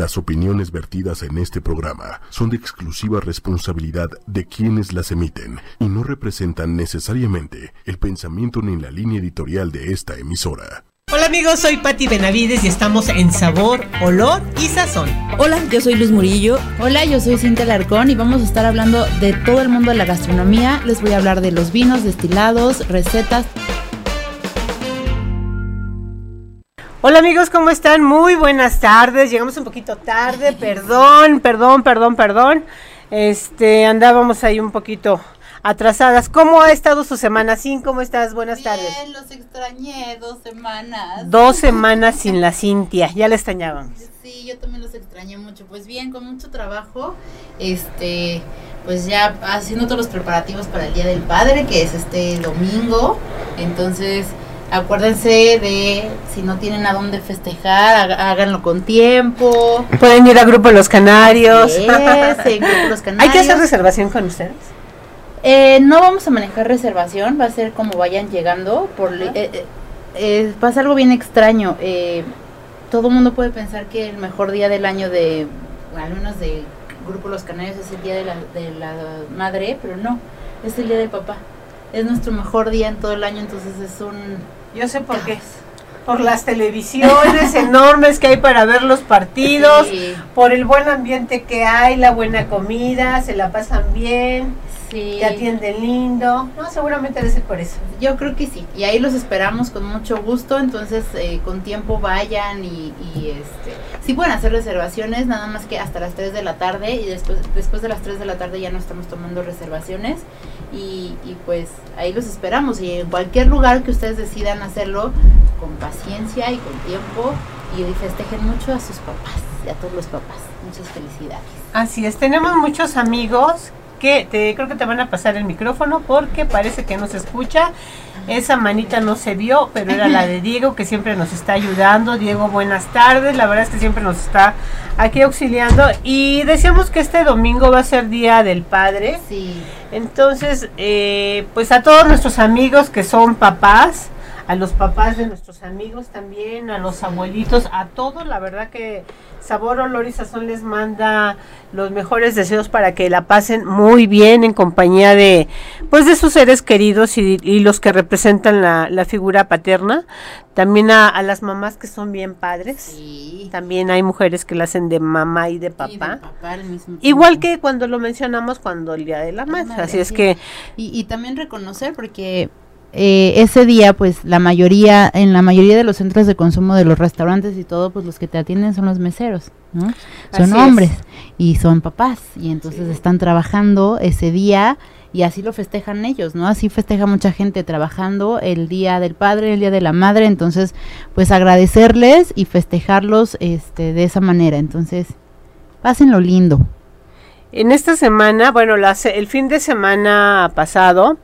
Las opiniones vertidas en este programa son de exclusiva responsabilidad de quienes las emiten y no representan necesariamente el pensamiento ni la línea editorial de esta emisora. Hola amigos, soy Patti Benavides y estamos en Sabor, Olor y Sazón. Hola, yo soy Luz Murillo. Hola, yo soy Cintia Larcón y vamos a estar hablando de todo el mundo de la gastronomía. Les voy a hablar de los vinos, destilados, recetas. Hola amigos, ¿cómo están? Muy buenas tardes. Llegamos un poquito tarde, perdón, perdón, perdón, perdón. Este, andábamos ahí un poquito atrasadas. ¿Cómo ha estado su semana? Sin, ¿cómo estás? Buenas Bien, tardes. los extrañé dos semanas. Dos semanas sin la Cintia, ya la extrañábamos. Sí, yo también los extrañé mucho. Pues bien, con mucho trabajo, este, pues ya haciendo todos los preparativos para el Día del Padre, que es este domingo. Entonces, acuérdense de si no tienen a dónde festejar, há- háganlo con tiempo. Pueden ir a Grupo Los Canarios. En Grupo Los ¿Hay que hacer Canarios. reservación con ustedes? Eh, no vamos a manejar reservación, va a ser como vayan llegando. Por, eh, eh, eh, pasa algo bien extraño. eh, todo el mundo puede pensar que el mejor día del año de, al menos de Grupo Los Canarios, es el día de la, de la madre, pero no, es el día del papá. Es nuestro mejor día en todo el año, entonces es un... Yo sé por qué. Por las televisiones enormes que hay para ver los partidos, Sí, por el buen ambiente que hay, la buena comida, se la pasan bien, sí. te atienden lindo. No, seguramente debe ser por eso. Yo creo que sí, y ahí los esperamos con mucho gusto, entonces eh, con tiempo vayan y, y, este, sí pueden hacer reservaciones, nada más que hasta las 3 de la tarde y después, después de las 3 de la tarde ya no estamos tomando reservaciones y, y pues ahí los esperamos y en cualquier lugar que ustedes decidan hacerlo con paciencia y con tiempo y festejen mucho a sus papás y a todos los papás, muchas felicidades. Así es, tenemos muchos amigos que te, creo que te van a pasar el micrófono porque parece que no se escucha. Esa manita no se vio, pero era la de Diego que siempre nos está ayudando. Diego, buenas tardes. La verdad es que siempre nos está aquí auxiliando. Y decíamos que este domingo va a ser Día del Padre. Sí, Entonces, eh, pues a todos nuestros amigos que son papás, a los papás de nuestros amigos también, a los abuelitos, a todos, la verdad que Sabor, Olor y Sazón les manda los mejores deseos para que la pasen muy bien en compañía de, pues de sus seres queridos y, y los que representan la, la figura paterna. También a, a las mamás que son bien padres. sí. También hay mujeres que la hacen de mamá y de Y papá. del papá al mismo Igual que cuando lo mencionamos cuando el Día de la Madre. madre, Así es sí. que Y, y también reconocer porque eh, ese día pues la mayoría en la mayoría de los centros de consumo de los restaurantes y todo pues los que te atienden son los meseros ¿no? son es. hombres y son papás y entonces están trabajando ese día y así lo festejan ellos no así festeja mucha gente trabajando el día del padre el día de la madre entonces pues agradecerles y festejarlos este de esa manera entonces pásenlo lindo En esta semana, bueno, el fin de semana pasado,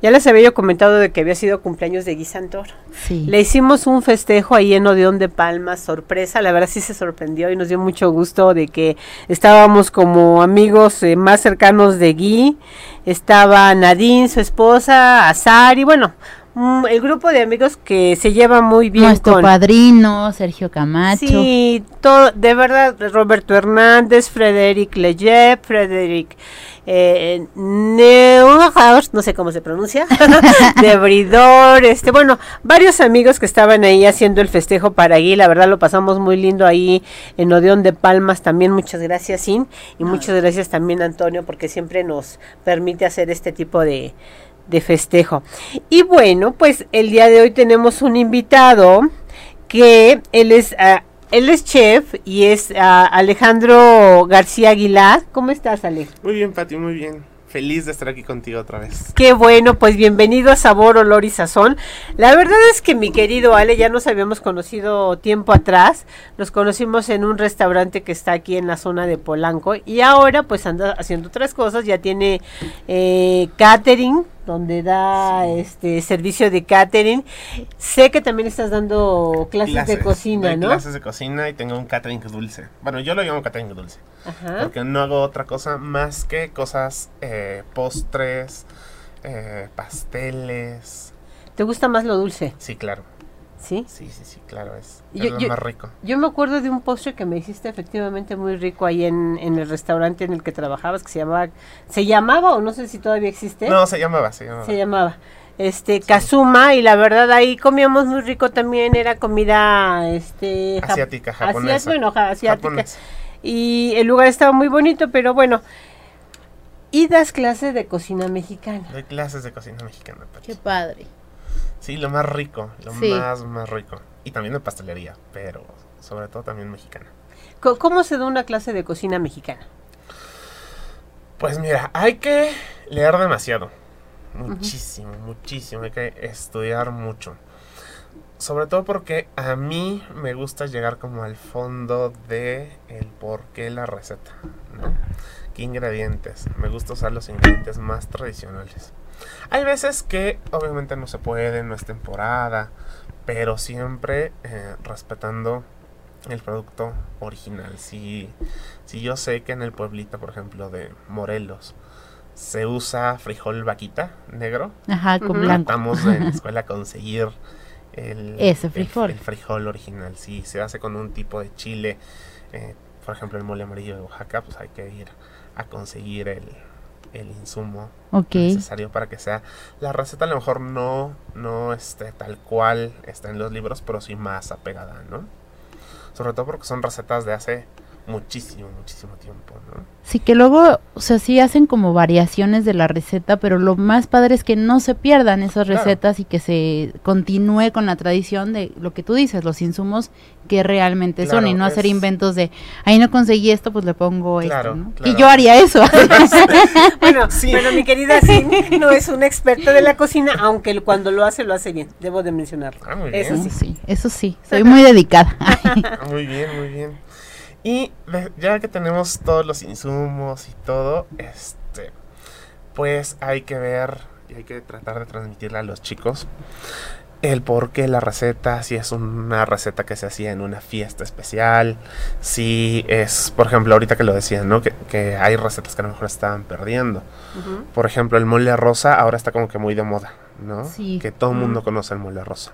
ya les había yo comentado de que había sido cumpleaños de Guy Santor. sí Le hicimos un festejo ahí en Odeón de Palmas, sorpresa, la verdad sí se sorprendió y nos dio mucho gusto de que estábamos como amigos eh, más cercanos de Guy, estaba Nadine, su esposa, Azar y bueno, el grupo de amigos que se lleva muy bien nuestro con... padrino Sergio Camacho. Sí, todo, de verdad, Roberto Hernández, Frederic Lejeune, Frederic eh, Neuhaus, no sé cómo se pronuncia, de Bridor, este, bueno, varios amigos que estaban ahí haciendo el festejo para allí, la verdad lo pasamos muy lindo ahí en Odeón de Palmas también, muchas gracias Sin, y muchas gracias también Antonio, porque siempre nos permite hacer este tipo de, de festejo. Y bueno, pues el día de hoy tenemos un invitado que él es ah, él es chef y es ah, Alejandro García Aguilar. ¿Cómo estás, Ale? Muy bien, Pati, muy bien. Feliz de estar aquí contigo otra vez. Qué bueno, pues bienvenido a Sabor, Olor y Sazón. La verdad es que mi querido Ale, ya nos habíamos conocido tiempo atrás. Nos conocimos en un restaurante que está aquí en la zona de Polanco y ahora pues anda haciendo otras cosas. Ya tiene eh, catering, donde da este servicio de catering. Sé que también estás dando clases, de cocina, ¿no? Clases de cocina y tengo un catering dulce. Bueno, yo lo llamo catering dulce. Ajá. Porque no hago otra cosa más que cosas, eh, postres, eh, pasteles. ¿Te gusta más lo dulce? Sí, claro. ¿Sí? Sí, sí, sí, claro, es, Yo- es lo yo- más rico. Yo me acuerdo de un postre que me hiciste efectivamente muy rico ahí en, en el restaurante en el que trabajabas, que se llamaba, se llamaba o no sé si todavía existe. No, se llamaba, se llamaba. se llamaba. Este, Kazuma, y la verdad ahí comíamos muy rico también, era comida, este... Asiática, japonesa. bueno, ja- asiática. Japonesa. Y el lugar estaba muy bonito, pero bueno. Y das clases de cocina mexicana. Doy clases de cocina mexicana, Pati. Qué padre. Sí, lo más rico, lo Sí. más, más rico. Y también de pastelería, pero sobre todo también mexicana. ¿Cómo se da una clase de cocina mexicana? Pues mira, hay que leer demasiado. Muchísimo, muchísimo. Hay que estudiar mucho. Sobre todo porque a mí me gusta llegar como al fondo de el por qué la receta, ¿no? ¿Qué ingredientes? Me gusta usar los ingredientes más tradicionales. Hay veces que obviamente no se puede, no es temporada, pero siempre eh, respetando el producto original. Si, si yo sé que en el pueblito, por ejemplo, de Morelos, se usa frijol vaquita negro, Ajá, con blanco. tratamos en la escuela a conseguir el, Ese frijol. El, frijol original. Si se hace con un tipo de chile, eh, por ejemplo el mole amarillo de Oaxaca, pues hay que ir a conseguir el, el insumo necesario para que sea la receta a lo mejor no no esté tal cual está en los libros pero sí más apegada no sobre todo porque son recetas de hace muchísimo muchísimo tiempo no Sí, que luego, o sea, sí hacen como variaciones de la receta, pero lo más padre es que no se pierdan esas Claro. recetas y que se continúe con la tradición de lo que tú dices, los insumos que realmente son y no hacer inventos de, ahí no conseguí esto, pues le pongo Claro, esto, ¿no? claro. Que yo haría eso. Bueno, Sí. bueno, mi querida Cindy no es una experta de la cocina, aunque cuando lo hace, lo hace bien, debo de mencionarlo. Ah, muy Eso bien. sí. sí, eso sí, soy muy dedicada. Muy bien muy bien y ya que tenemos todos los insumos y todo este pues hay que ver y hay que tratar de transmitirle a los chicos el por qué la receta, si es una receta que se hacía en una fiesta especial, si es, por ejemplo, ahorita que lo decían, ¿no? Que, que hay recetas que a lo mejor estaban perdiendo. Por ejemplo, el mole rosa ahora está como que muy de moda, ¿no? Sí. Que todo el mundo conoce el mole rosa.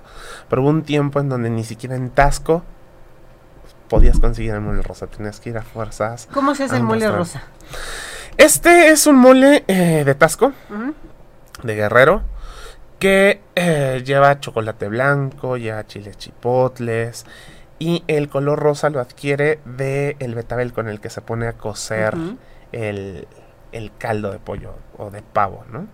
Pero hubo un tiempo en donde ni siquiera en Tasco podías conseguir el mole rosa, tenías que ir a fuerzas. ¿Cómo se hace el mole rosa? Este es un mole eh, de Tasco, de Guerrero, que eh, lleva chocolate blanco, lleva chiles chipotles y el color rosa lo adquiere de el betabel con el que se pone a cocer el, el caldo de pollo o de pavo, ¿no?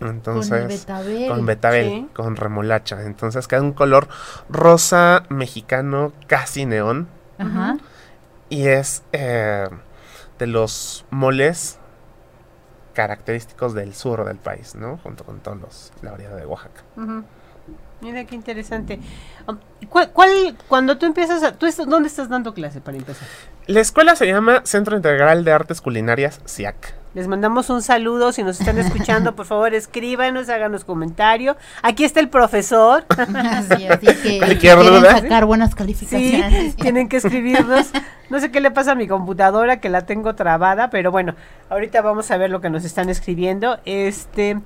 Entonces, betabel. con betabel, Sí. con remolacha. Entonces queda un color rosa mexicano casi neón Ajá. y es eh, de los moles característicos del sur del país, ¿no? Junto con todos los la variedad de Oaxaca. Mira qué interesante. Um, ¿Cuál, cuál- cuando tú empiezas a, tú estás- dónde estás dando clase para empezar? La escuela se llama Centro Integral de Artes Culinarias, CIAC. Les mandamos un saludo. Si nos están escuchando, por favor, escríbanos, háganos comentario. Aquí está el profesor. Así, así que quieren duda. sacar buenas Sí, calificaciones. tienen que escribirnos. No sé qué le pasa a mi computadora, que la tengo trabada, pero bueno, ahorita vamos a ver lo que nos están escribiendo. Este,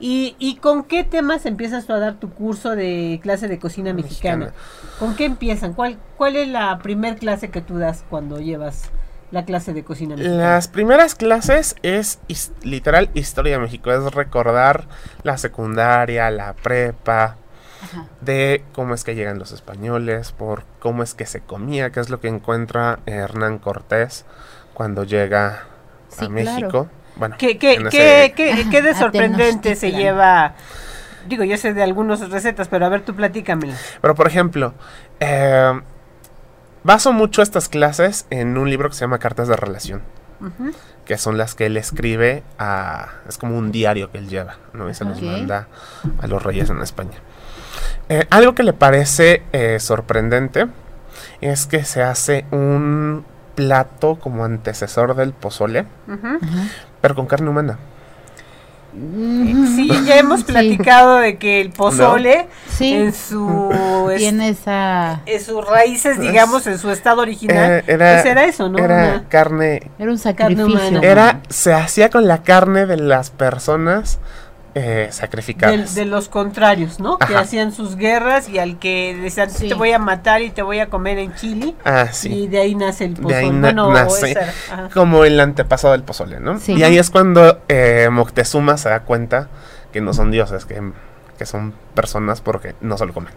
y, y con qué temas empiezas tú a dar tu curso de clase de cocina mexicana? Mexicana. ¿Con qué empiezan? ¿Cuál, cuál es la primer clase que tú das cuando llevas la clase de cocina mexicana? Las primeras clases es his- literal historia de México, es recordar la secundaria, la prepa, Ajá. de cómo es que llegan los españoles, por cómo es que se comía, qué es lo que encuentra Hernán Cortés cuando llega Sí, a México. claro. Bueno, ¿Qué, qué, qué, qué- qué de sorprendente se lleva? Digo, yo sé de algunas recetas, pero a ver, tú platícamela. Pero por ejemplo, eh, baso mucho estas clases en un libro que se llama Cartas de Relación, que son las que él escribe a... Es como un diario que él lleva, ¿no? Y se los manda a los reyes en España. Eh, algo que le parece eh, sorprendente es que se hace un plato como antecesor del pozole, pero con carne humana. Sí, ya hemos Sí. platicado de que el pozole Sí. en su es- Tiene esa. en sus raíces, digamos, en su estado original, Eh, era, pues era eso, ¿no? era Una- carne Era un Carne sacrificio. humana. Era, se hacía con la carne de las personas eh, De, sacrificadas. de los contrarios, ¿no? Que hacían sus guerras y al que decían Sí. te voy a matar y te voy a comer en Chile. Ah, Y sí. de ahí nace el De pozole. ahí na- bueno, o nace. esa. Como el antepasado del pozole, ¿no? Sí. Y ahí es cuando eh, Moctezuma se da cuenta que no son dioses, que, que son personas porque no se lo comen.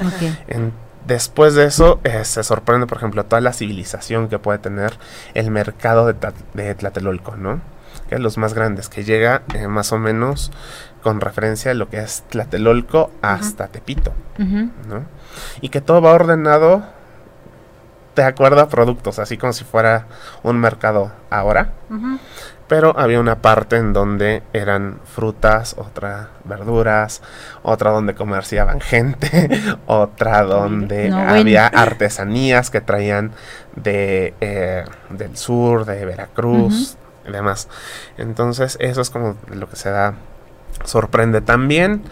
Ok. En- después de eso, eh, se sorprende, por ejemplo, toda la civilización que puede tener el mercado de, de Tlatelolco, ¿no? Que los más grandes, que llega eh, más o menos con referencia a lo que es Tlatelolco hasta Tepito, Ujú. ¿no? Y que todo va ordenado de acuerdo a productos, así como si fuera un mercado ahora. Pero había una parte en donde eran frutas, otra verduras, otra donde comerciaban gente, otra donde No, había artesanías que traían de, eh, del sur, de Veracruz y demás. Entonces eso es como lo que se da, sorprende también.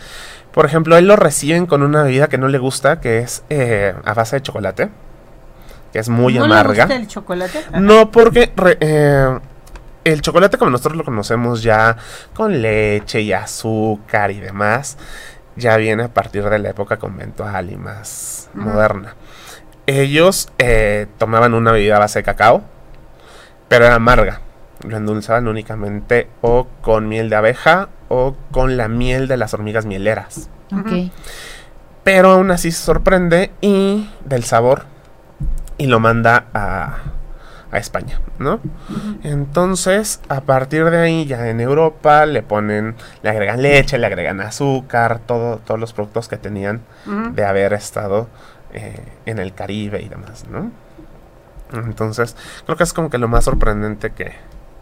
Por ejemplo, él lo reciben con una bebida que no le gusta, que es eh, a base de chocolate, que es muy ¿No amarga. gusta el chocolate? Ajá. No, porque re- eh, el chocolate como nosotros lo conocemos ya con leche y azúcar y demás, ya viene a partir de la época conventual y más moderna. Ellos eh, tomaban una bebida a base de cacao, pero era amarga. Lo endulzaban únicamente o con miel de abeja o con la miel de las hormigas mieleras. Ok. Pero aún así se sorprende y del sabor y lo manda a, a España, ¿no? Entonces, a partir de ahí, ya en Europa le ponen, le agregan leche, le agregan azúcar, todo, todos los productos que tenían de haber estado eh, en el Caribe y demás, ¿no? Entonces, creo que es como que lo más sorprendente que,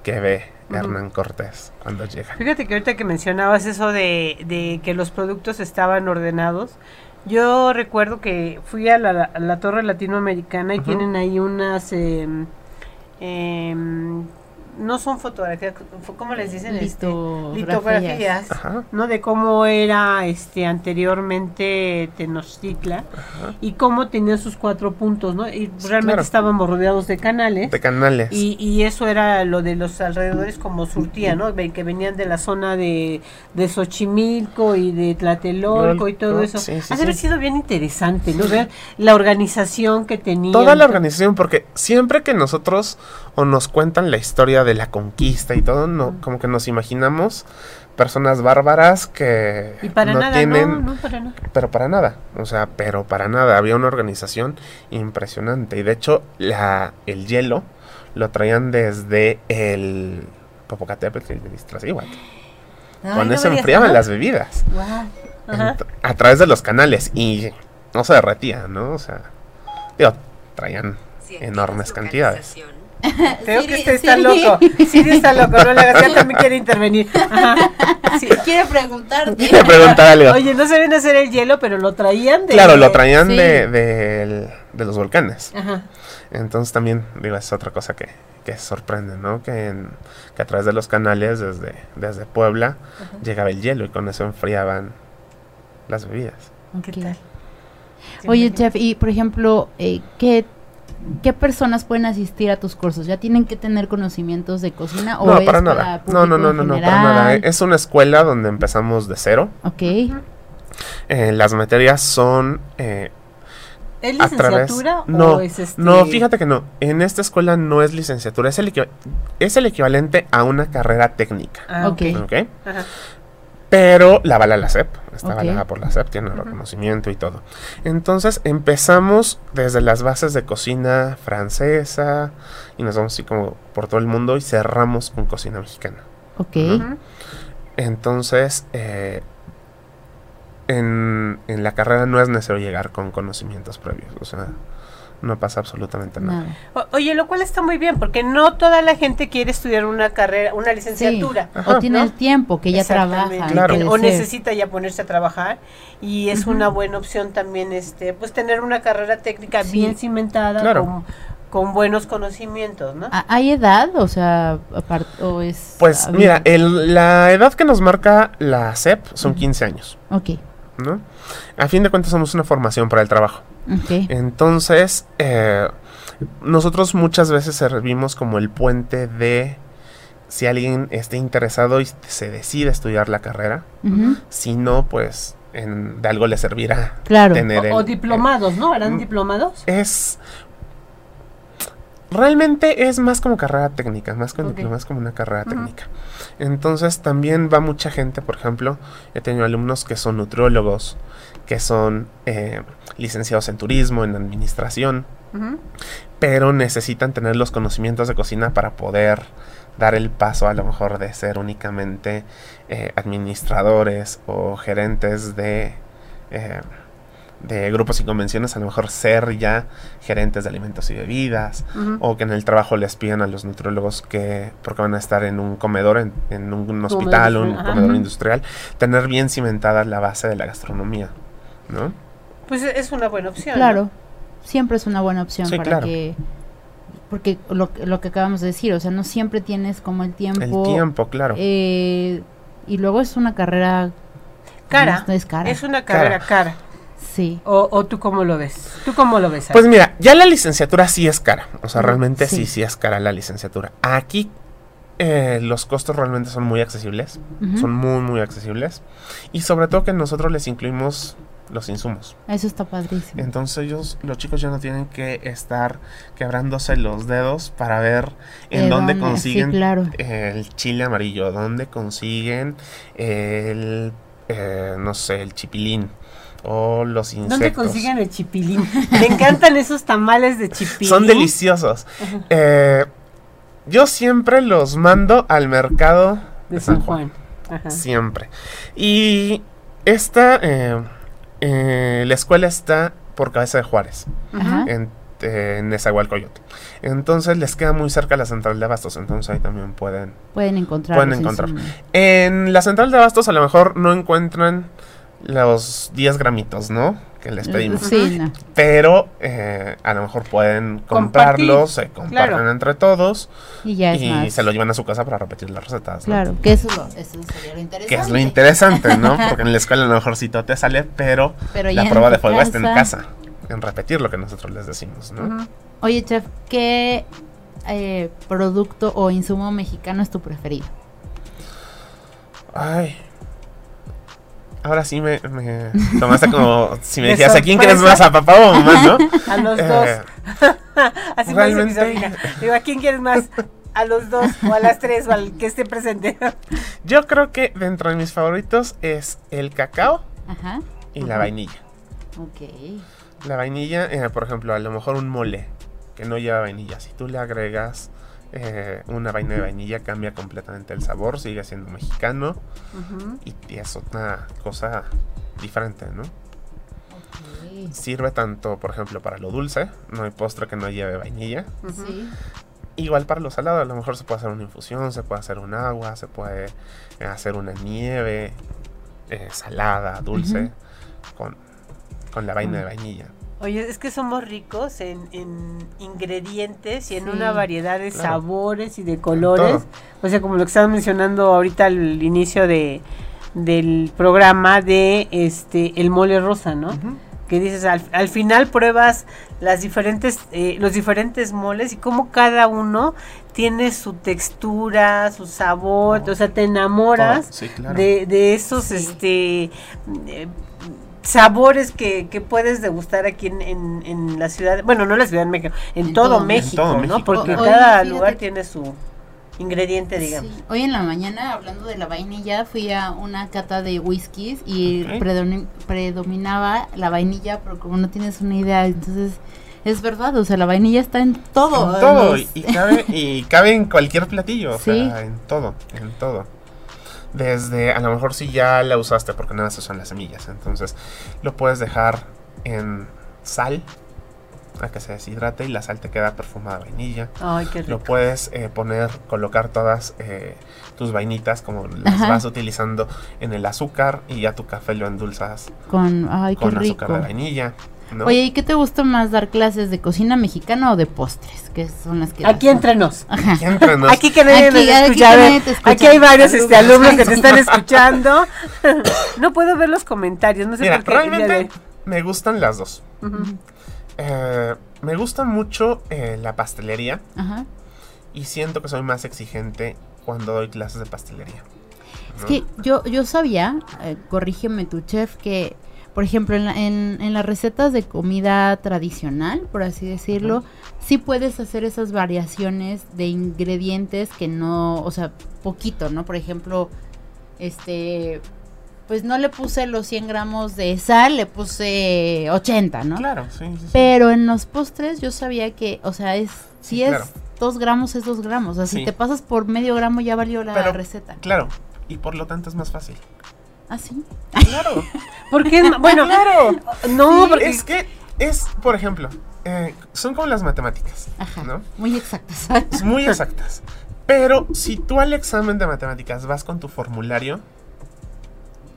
que ve. Hernán Cortés cuando llega. Fíjate que ahorita que mencionabas eso de, de que los productos estaban ordenados, yo recuerdo que fui a la, a la Torre Latinoamericana y tienen ahí unas... em, no son fotografías, ¿cómo les dicen? Este, Litografías. litografías. Ajá. ¿no? De cómo era este anteriormente Tenochtitlan y cómo tenía sus cuatro puntos, ¿no? Y realmente claro. estábamos rodeados de canales. De canales. Y, y eso era lo de los alrededores como surtía, ¿no? Que venían de la zona de, de Xochimilco y de Tlatelolco y todo eso. Sí, sí, ha de haber sí. sido bien interesante, ¿no? Ver la organización que tenían. Toda la organización, porque siempre que nosotros o nos cuentan la historia de la conquista y todo, no, como que nos imaginamos personas bárbaras que Y para no nada, tienen, no, no para nada. pero para nada, o sea, pero para nada, había una organización impresionante y de hecho la el hielo lo traían desde el Popocatépetl y Iztaccíhuatl. Con no eso enfriaban las bebidas a través de los canales y no se derretía, ¿no? O sea, digo, traían enormes cantidades. Creo Siri, que este está Siri. loco. Sí, está loco. No le hagas, ya también quiere intervenir. Sí. Quiere preguntarte. Quiero preguntar algo. Oye, no sabían hacer el hielo, pero lo traían de. claro, lo traían Sí. de, del- de los volcanes. Ajá. Entonces también, digo, es otra cosa que, que sorprende, ¿no? Que, en- que a través de los canales desde, desde Puebla llegaba el hielo y con eso enfriaban las bebidas. ¿Qué Ok. tal? Oye, chef, y por ejemplo, eh, ¿qué, ¿qué personas pueden asistir a tus cursos? ¿Ya tienen que tener conocimientos de cocina o No, es para nada. No, no, no, en no, no, para nada. Es una escuela donde empezamos de cero. Ok, Eh, las materias son eh, ¿Es licenciatura no, o es este? No, fíjate que no. En esta escuela no es licenciatura, es el, es el equivalente a una carrera técnica. Ah, ok. Ok. ¿Ok? Ajá. Pero la avala la SEP, está Ok. avalada por la SEP, tiene reconocimiento y todo. Entonces empezamos desde las bases de cocina francesa y nos vamos así como por todo el mundo y cerramos con cocina mexicana. ok. Entonces, eh, en, en la carrera no es necesario llegar con conocimientos previos, o sea, no pasa absolutamente nada. Nada. O- Oye, lo cual está muy bien, porque no toda la gente quiere estudiar una carrera, una licenciatura. Sí. Ajá. o tiene ¿no? el tiempo que ya trabaja. Claro. que- o necesita ya ponerse a trabajar y es una buena opción también este pues tener una carrera técnica Sí. bien cimentada Claro. con, con buenos conocimientos, ¿no? ¿Ha- ¿Hay edad? O sea, apart- o es... Pues mira, el- la edad que nos marca la SEP son 15 años, Ok, ¿no? A fin de cuentas somos una formación para el trabajo. Entonces, eh, nosotros muchas veces servimos como el puente de si alguien esté interesado y se decide estudiar la carrera. Si no, pues en- de algo le servirá Claro. tener el- O, o diplomados, ¿no? ¿Harán Mm. diplomados? es realmente es más como carrera técnica, más que un Ok. diploma, es como una carrera técnica. Entonces también va mucha gente, por ejemplo, he tenido alumnos que son nutriólogos, que son eh, licenciados en turismo, en administración, pero necesitan tener los conocimientos de cocina para poder dar el paso a lo mejor de ser únicamente eh, administradores o gerentes de, eh, de grupos y convenciones, a lo mejor ser ya gerentes de alimentos y bebidas, o que en el trabajo les pidan a los nutriólogos que, porque van a estar en un comedor, en, en un hospital o un comedor industrial, tener bien cimentada la base de la gastronomía, ¿no? Pues es una buena opción. Claro, siempre es una buena opción Sí, para claro. que porque lo, lo que acabamos de decir, o sea, no siempre tienes como el tiempo. El tiempo, claro. eh, y luego es una carrera Cara. no es cara. Es una carrera cara. Sí. O, ¿O tú cómo lo ves? ¿Tú cómo lo ves? Pues mira, ya la licenciatura sí es cara. O sea, realmente sí, sí. sí es cara la licenciatura. Aquí eh, los costos realmente son muy accesibles. Son muy, muy accesibles. Y sobre todo que nosotros les incluimos los insumos. Eso está padrísimo. Entonces ellos, los chicos ya no tienen que estar quebrándose los dedos para ver en ¿De dónde? Sí, consiguen claro. el chile amarillo, dónde consiguen el, eh, no sé, el chipilín o los insectos. ¿Dónde consiguen el chipilín? Me encantan esos tamales de chipilín. Son deliciosos. Eh, yo siempre los mando al mercado De San Juan. Ajá. Siempre. Y esta, eh, eh, la escuela está por Cabeza de Juárez, Ajá. en, eh, en Nezahualcóyotl. Entonces les queda muy cerca la central de Abastos, entonces ahí también pueden. Pueden encontrar. Pueden encontrar. En la central de Abastos a lo mejor no encuentran los 10 gramitos, ¿no? Que les pedimos. Sí, no. Pero eh, a lo mejor pueden Compartir, comprarlos, se comparten claro. entre todos Y ya se lo llevan a su casa para repetir las recetas. ¿no? Claro, que eso, sería lo interesante. Que es lo interesante, ¿no? Porque en la escuela a lo mejor sí todo te sale, pero, la prueba de fuego está en casa. En repetir lo que nosotros les decimos, ¿no? Oye, chef, ¿qué eh, producto o insumo mexicano es tu preferido? Ay. Ahora sí me, me tomaste como si me De decías, ¿a quién quieres más? ¿A papá o a mamá, no? A los Eh, dos. Así me dice mi. Digo, ¿a quién quieres más? A los dos, o a las tres, o al que esté presente. Yo creo que dentro de mis favoritos es el cacao Ajá. y la vainilla. Ok. La vainilla, eh, por ejemplo, a lo mejor un mole que no lleva vainilla. Si tú le agregas eh, una vaina de vainilla, cambia completamente el sabor, sigue siendo mexicano y, y es una cosa diferente, ¿no? Sirve tanto, por ejemplo, para lo dulce, no hay postre que no lleve vainilla. Sí. Igual para lo salado, a lo mejor se puede hacer una infusión, se puede hacer un agua, se puede eh, hacer una nieve eh, salada, dulce, con, con la vaina de vainilla. Oye, es que somos ricos en, en ingredientes y en Sí. una variedad de Claro. sabores y de colores. O sea, como lo que estaban mencionando ahorita al inicio de del programa de este el mole rosa, ¿no? Que dices al, al final pruebas las diferentes eh, los diferentes moles y cómo cada uno tiene su textura, su sabor, o sea, te enamoras sí, claro. de, de esos Sí. este eh, sabores que, que puedes degustar aquí en, en, en la ciudad, bueno, no en la Ciudad de México, en, En todo, todo- en México, ¿no? Porque O- cada fíjate lugar tiene su ingrediente, digamos. Sí. Hoy en la mañana, hablando de la vainilla, fui a una cata de whiskies y predominaba la vainilla, pero como no tienes una idea, entonces es verdad, o sea, la vainilla está en todo. En todo, y cabe, y cabe en cualquier platillo, o Sí. sea, en todo, en todo. Desde, a lo mejor si ya la usaste porque nada se usan las semillas, entonces lo puedes dejar en sal a que se deshidrate y la sal te queda perfumada de vainilla. Ay, qué rico. Lo puedes eh, poner, colocar todas eh, tus vainitas como las Ajá. vas utilizando en el azúcar y ya tu café lo endulzas con, ay, con rico. azúcar de vainilla. ¿No? Oye, ¿y qué te gusta más dar clases de cocina mexicana o de postres? Que son las que Aquí das? entre nos. Ajá. Aquí entre nos- Aquí que nadie Aquí- nos aquí escucha. que a ver, nadie te escucha. aquí hay varios este, Alumnos. que te están escuchando. no puedo ver los comentarios, no sé Mira, por qué. de realmente me gustan las dos. Ujú. Eh, me gusta mucho eh, la pastelería Ajá. y siento que soy más exigente cuando doy clases de pastelería. Es ¿no? que yo, yo sabía, eh, corrígeme tu chef, que por ejemplo en, la- en, en las recetas de comida tradicional, por así decirlo, sí puedes hacer esas variaciones de ingredientes que no, o sea, poquito, ¿no? Por ejemplo, este, pues no le puse los 100 gramos de sal, le puse 80, ¿no? Claro, sí, sí, sí. Pero en los postres yo sabía que, o sea, es si Sí, es claro. dos gramos es dos gramos. O sea, si te pasas por medio gramo ya valió la Pero- receta. Claro, y por lo tanto es más fácil. ¿Ah, sí? Claro, Porque bueno, claro. no, porque Es que es, por ejemplo, eh, son como las matemáticas, Ajá. ¿no? Muy exactas. Es muy exactas. Pero si tú al examen de matemáticas vas con tu formulario,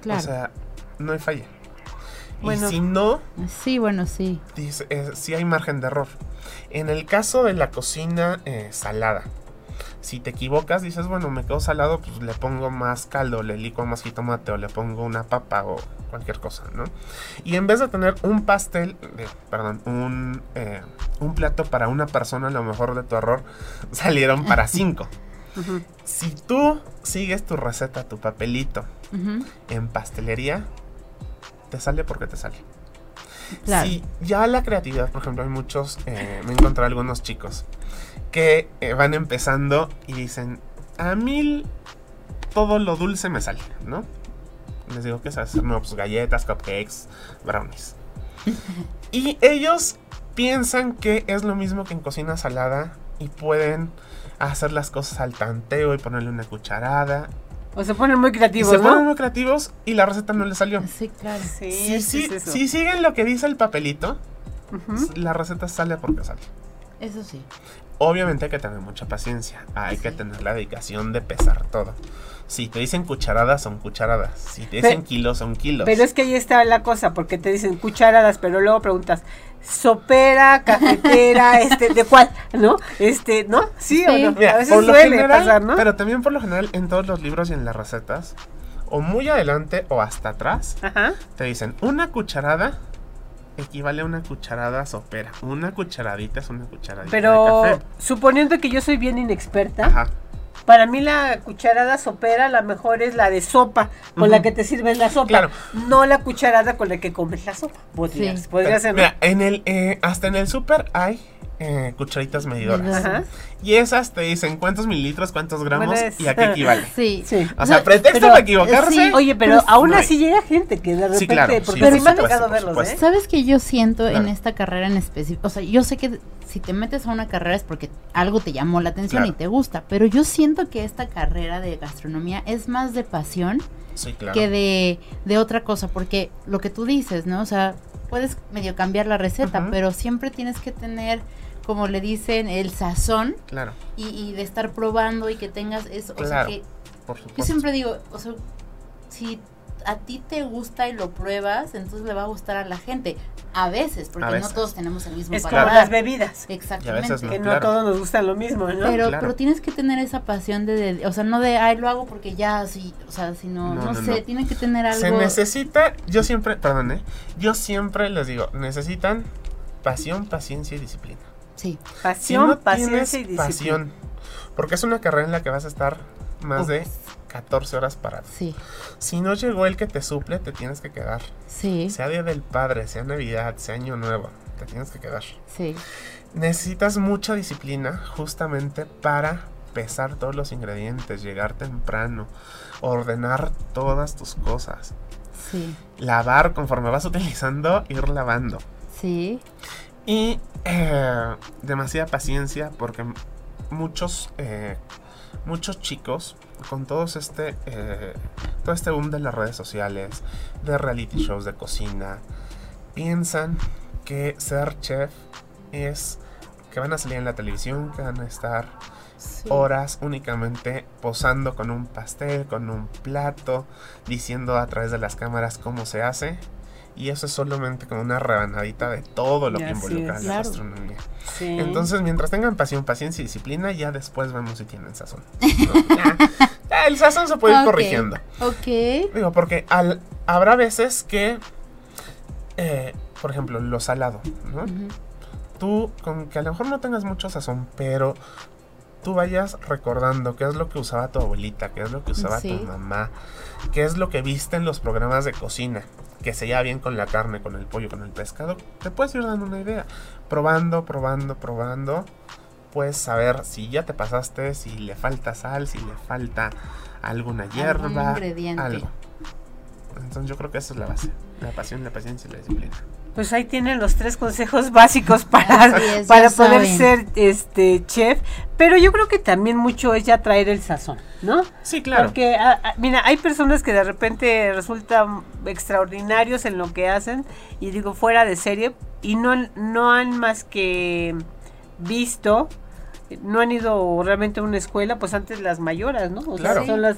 claro. o sea, no hay falla. Bueno. Y si no, sí, bueno, sí. dice, eh, sí hay margen de error. En el caso de la cocina eh, salada, si te equivocas, dices, bueno, me quedo salado, pues le pongo más caldo, le licuo más jitomate o le pongo una papa o cualquier cosa, ¿no? Y en vez de tener un pastel, perdón, un, eh, un plato para una persona, a lo mejor de tu error, salieron para cinco. Si tú sigues tu receta, tu papelito en pastelería, te sale porque te sale. Claro. Si ya la creatividad, por ejemplo, hay muchos, eh, me encontré algunos chicos que eh, van empezando y dicen, a mí todo lo dulce me sale, ¿no? Les digo que es hacer, no, pues galletas, cupcakes, brownies. y ellos piensan que es lo mismo que en cocina salada y pueden hacer las cosas al tanteo y ponerle una cucharada. o se ponen muy Y creativos, se ponen muy creativos y la receta no les salió. Sí, claro. Sí, Si, sí, si- es eso. si siguen lo que dice el papelito, la receta sale porque sale. Eso sí. Obviamente hay que tener mucha paciencia. Hay que tener la dedicación de pesar todo. Si te dicen cucharadas, son cucharadas. Si te dicen kilos, son kilos. Pero es que ahí está la cosa, porque te dicen cucharadas, pero luego preguntas, sopera, cafetera, este, ¿de cuál? ¿No? Este, ¿no? Sí, Sí. o no. Mira, a veces por lo suele general, pasar, ¿no? Pero también por lo general en todos los libros y en las recetas, o muy adelante o hasta atrás, Ajá. te dicen una cucharada equivale a una cucharada sopera. Una cucharadita es una cucharadita Pero de café. suponiendo que yo soy bien inexperta, Ajá. para mí la cucharada sopera la mejor es la de sopa, con la que te sirven la sopa, Claro. no la cucharada con la que comes la sopa. Podría, Sí. podría ser. Mira, en el, eh, hasta en el súper hay eh, cucharitas medidoras. Ajá. Y esas te dicen cuántos mililitros, cuántos gramos Bueno, es- y a qué equivale. Sí. Sí. O sea, pretexto pero, para equivocarse. sí. Oye, pero Pues, aún no hay. así llega gente que de repente, Sí, claro, porque por me ha tocado verlos, ¿eh? ¿Sabes que yo siento en esta carrera en específico? O sea, yo sé que si te metes a una carrera es porque algo te llamó la atención Claro. y te gusta, pero yo siento que esta carrera de gastronomía es más de pasión Sí, claro. que de, de otra cosa, porque lo que tú dices, ¿no? O sea, puedes medio cambiar la receta, pero siempre tienes que tener, como le dicen, el sazón Claro, y, y de estar probando y que tengas eso. O sea, que por supuesto. yo siempre digo, o sea, si a ti te gusta y lo pruebas, entonces le va a gustar a la gente. A veces, porque A no todos tenemos el mismo Es como las bebidas, Exactamente. Que no claro. a todos nos gustan lo mismo, ¿no? Pero, Claro. pero tienes que tener esa pasión de, de- o sea, no de, ay, lo hago porque ya, sí, o sea, sino, No, no, no, sé, no. tiene que tener algo. Se necesita, yo siempre, perdón, ¿eh? yo siempre les digo, necesitan pasión, paciencia y disciplina. Sí, Si Pasión, no paciencia y disciplina. pasión, porque es una carrera en la que vas a estar más Uf. de 14 horas parado. sí, Si no llegó el que te suple, te tienes que quedar. sí, Sea Día del Padre, sea Navidad, sea Año Nuevo, te tienes que quedar. sí, Necesitas mucha disciplina justamente para pesar todos los ingredientes, llegar temprano, ordenar todas tus cosas, sí, lavar conforme vas utilizando, ir lavando. sí, Y eh, demasiada paciencia porque muchos, eh, muchos chicos con todos este, eh, todo este boom de las redes sociales, de reality shows de cocina, piensan que ser chef es que van a salir en la televisión, que van a estar sí. horas únicamente posando con un pastel, con un plato, diciendo a través de las cámaras cómo se hace. Y eso es solamente como una rebanadita de todo lo que Así involucra es. la Claro. gastronomía. Sí. Entonces, mientras tengan pasión, paciencia y disciplina, ya después vemos si tienen sazón. ¿no? Ya, ya el sazón se puede ir corrigiendo. Ok, Digo, porque al, habrá veces que, eh, por ejemplo, lo salado, ¿no? Tú, con que a lo mejor no tengas mucho sazón, pero tú vayas recordando qué es lo que usaba tu abuelita, qué es lo que usaba Sí. tu mamá, qué es lo que viste en los programas de cocina, que se lleva bien con la carne, con el pollo, con el pescado, te puedes ir dando una idea. Probando, probando, probando, puedes saber si ya te pasaste, si le falta sal, si le falta alguna hierba, algo. Entonces yo creo que esa es la base, la pasión, la paciencia y la disciplina. Pues ahí tienen los tres consejos básicos para, es, para poder saben. ser este chef, pero yo creo que también mucho es ya traer el sazón, ¿no? Sí, claro. Porque, ah, ah, mira, hay personas que de repente resultan extraordinarios en lo que hacen y digo fuera de serie y no, han- no han más que visto, no han ido realmente a una escuela, pues antes las mayoras, ¿no? O sea, Claro. son las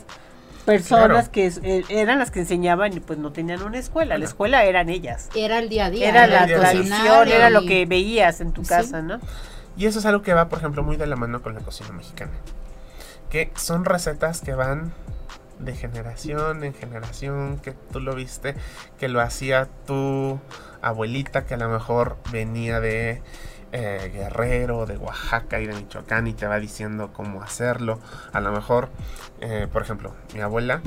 personas Claro. que eh, eran las que enseñaban y pues no tenían una escuela, la escuela eran ellas. Era el día a día. Era la tradición, era lo que veías en tu Sí. casa, ¿no? Y eso es algo que va, por ejemplo, muy de la mano con la cocina mexicana. Que son recetas que van de generación en generación, que tú lo viste, que lo hacía tu abuelita, que a lo mejor venía de eh, Guerrero, de Oaxaca y de Michoacán y te va diciendo cómo hacerlo. A lo mejor, eh, por ejemplo, mi abuela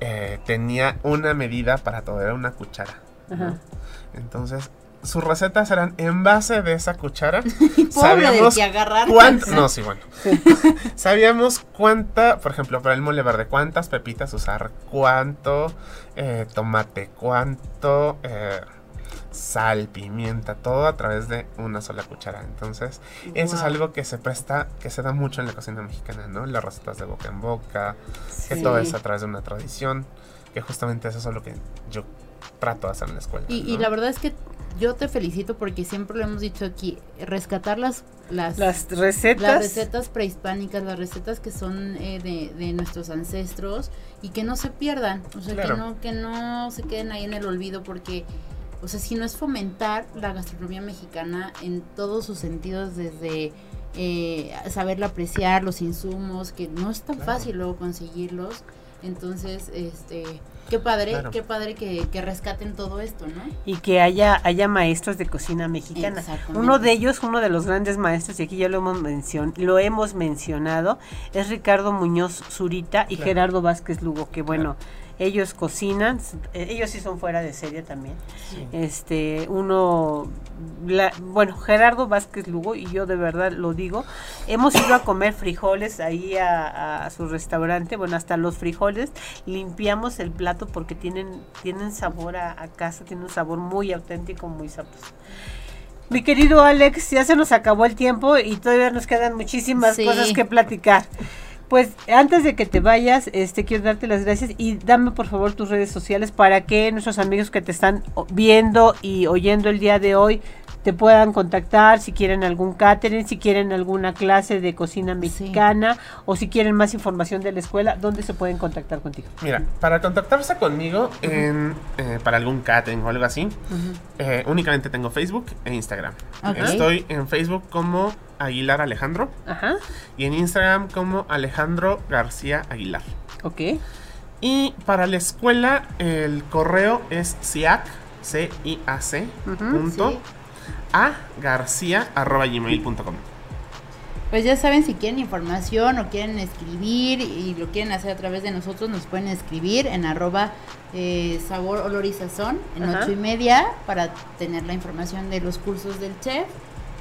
eh, tenía una medida para todo, era una cuchara. Entonces, sus recetas eran en base de esa cuchara. Del que agarrar. cuánto. No, sí, bueno. Sabíamos cuánta, por ejemplo, para el mole verde, cuántas pepitas usar, cuánto eh, tomate, cuánto eh, sal, pimienta, todo a través de una sola cuchara. Entonces, eso es algo que se presta, que se da mucho en la cocina mexicana, ¿no? Las recetas de boca en boca, que todo es a través de una tradición, que justamente eso es lo que yo trato de hacer en la escuela. Y, la verdad es que yo te felicito porque siempre lo hemos dicho aquí, rescatar las, las, Las recetas. las recetas prehispánicas, las recetas que son eh, de, de nuestros ancestros y que no se pierdan, o sea, Claro. que, no, que no se queden ahí en el olvido porque, o sea, si no es fomentar la gastronomía mexicana en todos sus sentidos, desde eh, saberla apreciar, los insumos, que no es tan Claro. fácil luego conseguirlos, entonces, este... Qué padre, Claro. qué padre que, que rescaten todo esto, ¿no? y que haya haya maestros de cocina mexicana. Uno de ellos, uno de los grandes maestros, y aquí ya lo hemos, mencion lo hemos mencionado, es Ricardo Muñoz Zurita y Claro. Gerardo Vázquez Lugo, que bueno, ellos cocinan, eh, ellos sí son fuera de serie también. Sí. Este, uno, la- bueno, Gerardo Vázquez Lugo, y yo de verdad lo digo, hemos ido a comer frijoles ahí a, a su restaurante, bueno, hasta los frijoles, limpiamos el plato porque tienen, tienen sabor a, a casa, tienen un sabor muy auténtico, muy sabroso. Mi querido Alex, ya se nos acabó el tiempo y todavía nos quedan muchísimas Sí. cosas que platicar. Pues antes de que te vayas, este quiero darte las gracias y dame por favor tus redes sociales para que nuestros amigos que te están viendo y oyendo el día de hoy te puedan contactar si quieren algún catering, si quieren alguna clase de cocina mexicana o si quieren más información de la escuela, ¿dónde se pueden contactar contigo? Mira, para contactarse conmigo en, eh, para algún catering o algo así, eh, únicamente tengo Facebook e Instagram. Estoy en Facebook como Aguilar Alejandro Ajá, y en Instagram como Alejandro García Aguilar. ok. Y para la escuela el correo es ciac, c i a c punto sí. a garcía arroba gmail.com. Pues ya saben, si quieren información o quieren escribir y lo quieren hacer a través de nosotros, nos pueden escribir en arroba eh, sabor, olor y sazón en Ajá. ocho y media para tener la información de los cursos del chef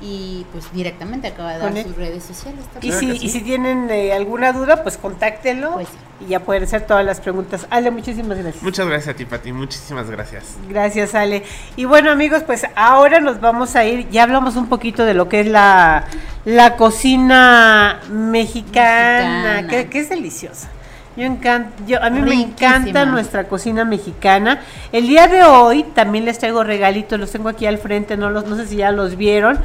y pues directamente acaba de dar sus redes sociales. Y si, sí. y si tienen eh, alguna duda, pues contáctenlo Pues sí. y ya pueden hacer todas las preguntas. Ale, muchísimas gracias. Muchas gracias a ti, Pati. Muchísimas gracias. Gracias, Ale. Y bueno, amigos, pues ahora nos vamos a ir. Ya hablamos un poquito de lo que es la, la cocina mexicana, Mexicana. Que, que es deliciosa. Yo encanta, yo, a mí me encanta nuestra cocina mexicana. El día de hoy también les traigo regalitos, los tengo aquí al frente, no los, no sé si ya los vieron,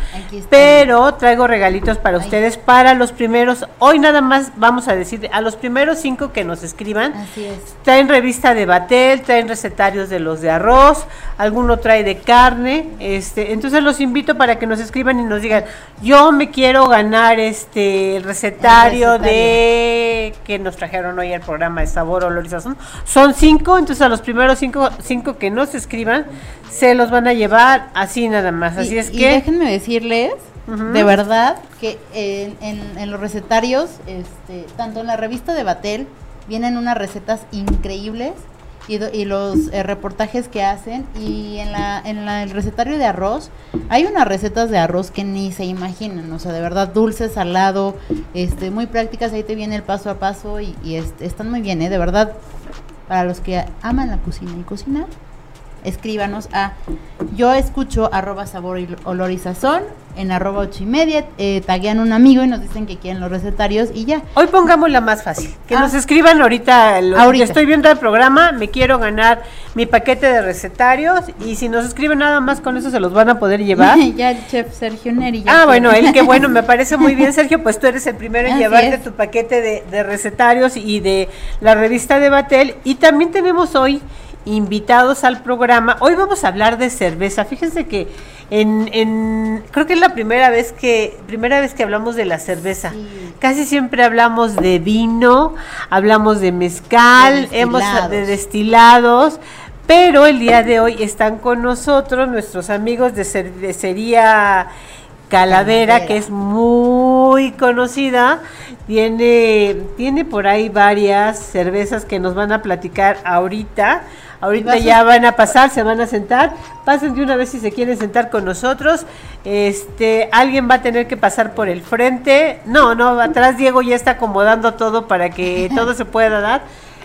pero traigo regalitos para Ay. ustedes, para los primeros. Hoy nada más vamos a decir a los primeros cinco que nos escriban. Así es. Traen revista de Batel, traen recetarios de los de arroz, alguno trae de carne, este, entonces los invito para que nos escriban y nos digan, yo me quiero ganar este el recetario, El recetario. de que nos trajeron hoy el programa de sabor, olor y sazón. Son cinco, entonces a los primeros cinco, cinco que nos escriban, se los van a llevar así nada más. Así Y- es y que déjenme decirles de verdad, que en, en- en los recetarios, este, tanto en la revista de Batel, vienen unas recetas increíbles y, y los eh, reportajes que hacen. Y en, la, en la- el recetario de arroz, hay unas recetas de arroz que ni se imaginan, o sea, de verdad, dulce, salado, este, muy prácticas, ahí te viene el paso a paso y, y, este, están muy bien, ¿eh? De verdad, para los que aman la cocina y cocinar, escríbanos a yo escucho arroba sabor y olor y sazón en arroba ocho y media, eh, taguean un amigo y nos dicen que quieren los recetarios y ya. Hoy pongámosla más fácil. Que Ah. nos escriban ahorita. Ahorita. estoy viendo el programa, me quiero ganar mi paquete de recetarios. Y si nos escriben nada más con eso, se los van a poder llevar. ya el chef Sergio Neri. ya Ah, bueno, él que bueno, me parece muy bien, Sergio, pues tú eres el primero en Así llevarte es. tu paquete de, de recetarios y de la revista de Batel. Y también tenemos hoy invitados al programa. Hoy vamos a hablar de cerveza. Fíjense que en, en creo que es la primera vez que primera vez que hablamos de la cerveza. Sí. Casi siempre hablamos de vino, hablamos de mezcal, De hemos de destilados, pero el día de hoy están con nosotros nuestros amigos de cervecería Calavera, Calavera. que es muy conocida. Tiene, tiene por ahí varias cervezas que nos van a platicar ahorita. Ahorita ya van a pasar, se van a sentar. Pasen de una vez si se quieren sentar con nosotros. Este, alguien va a tener que pasar por el frente. No, no, atrás Diego ya está acomodando todo para que todo se pueda dar.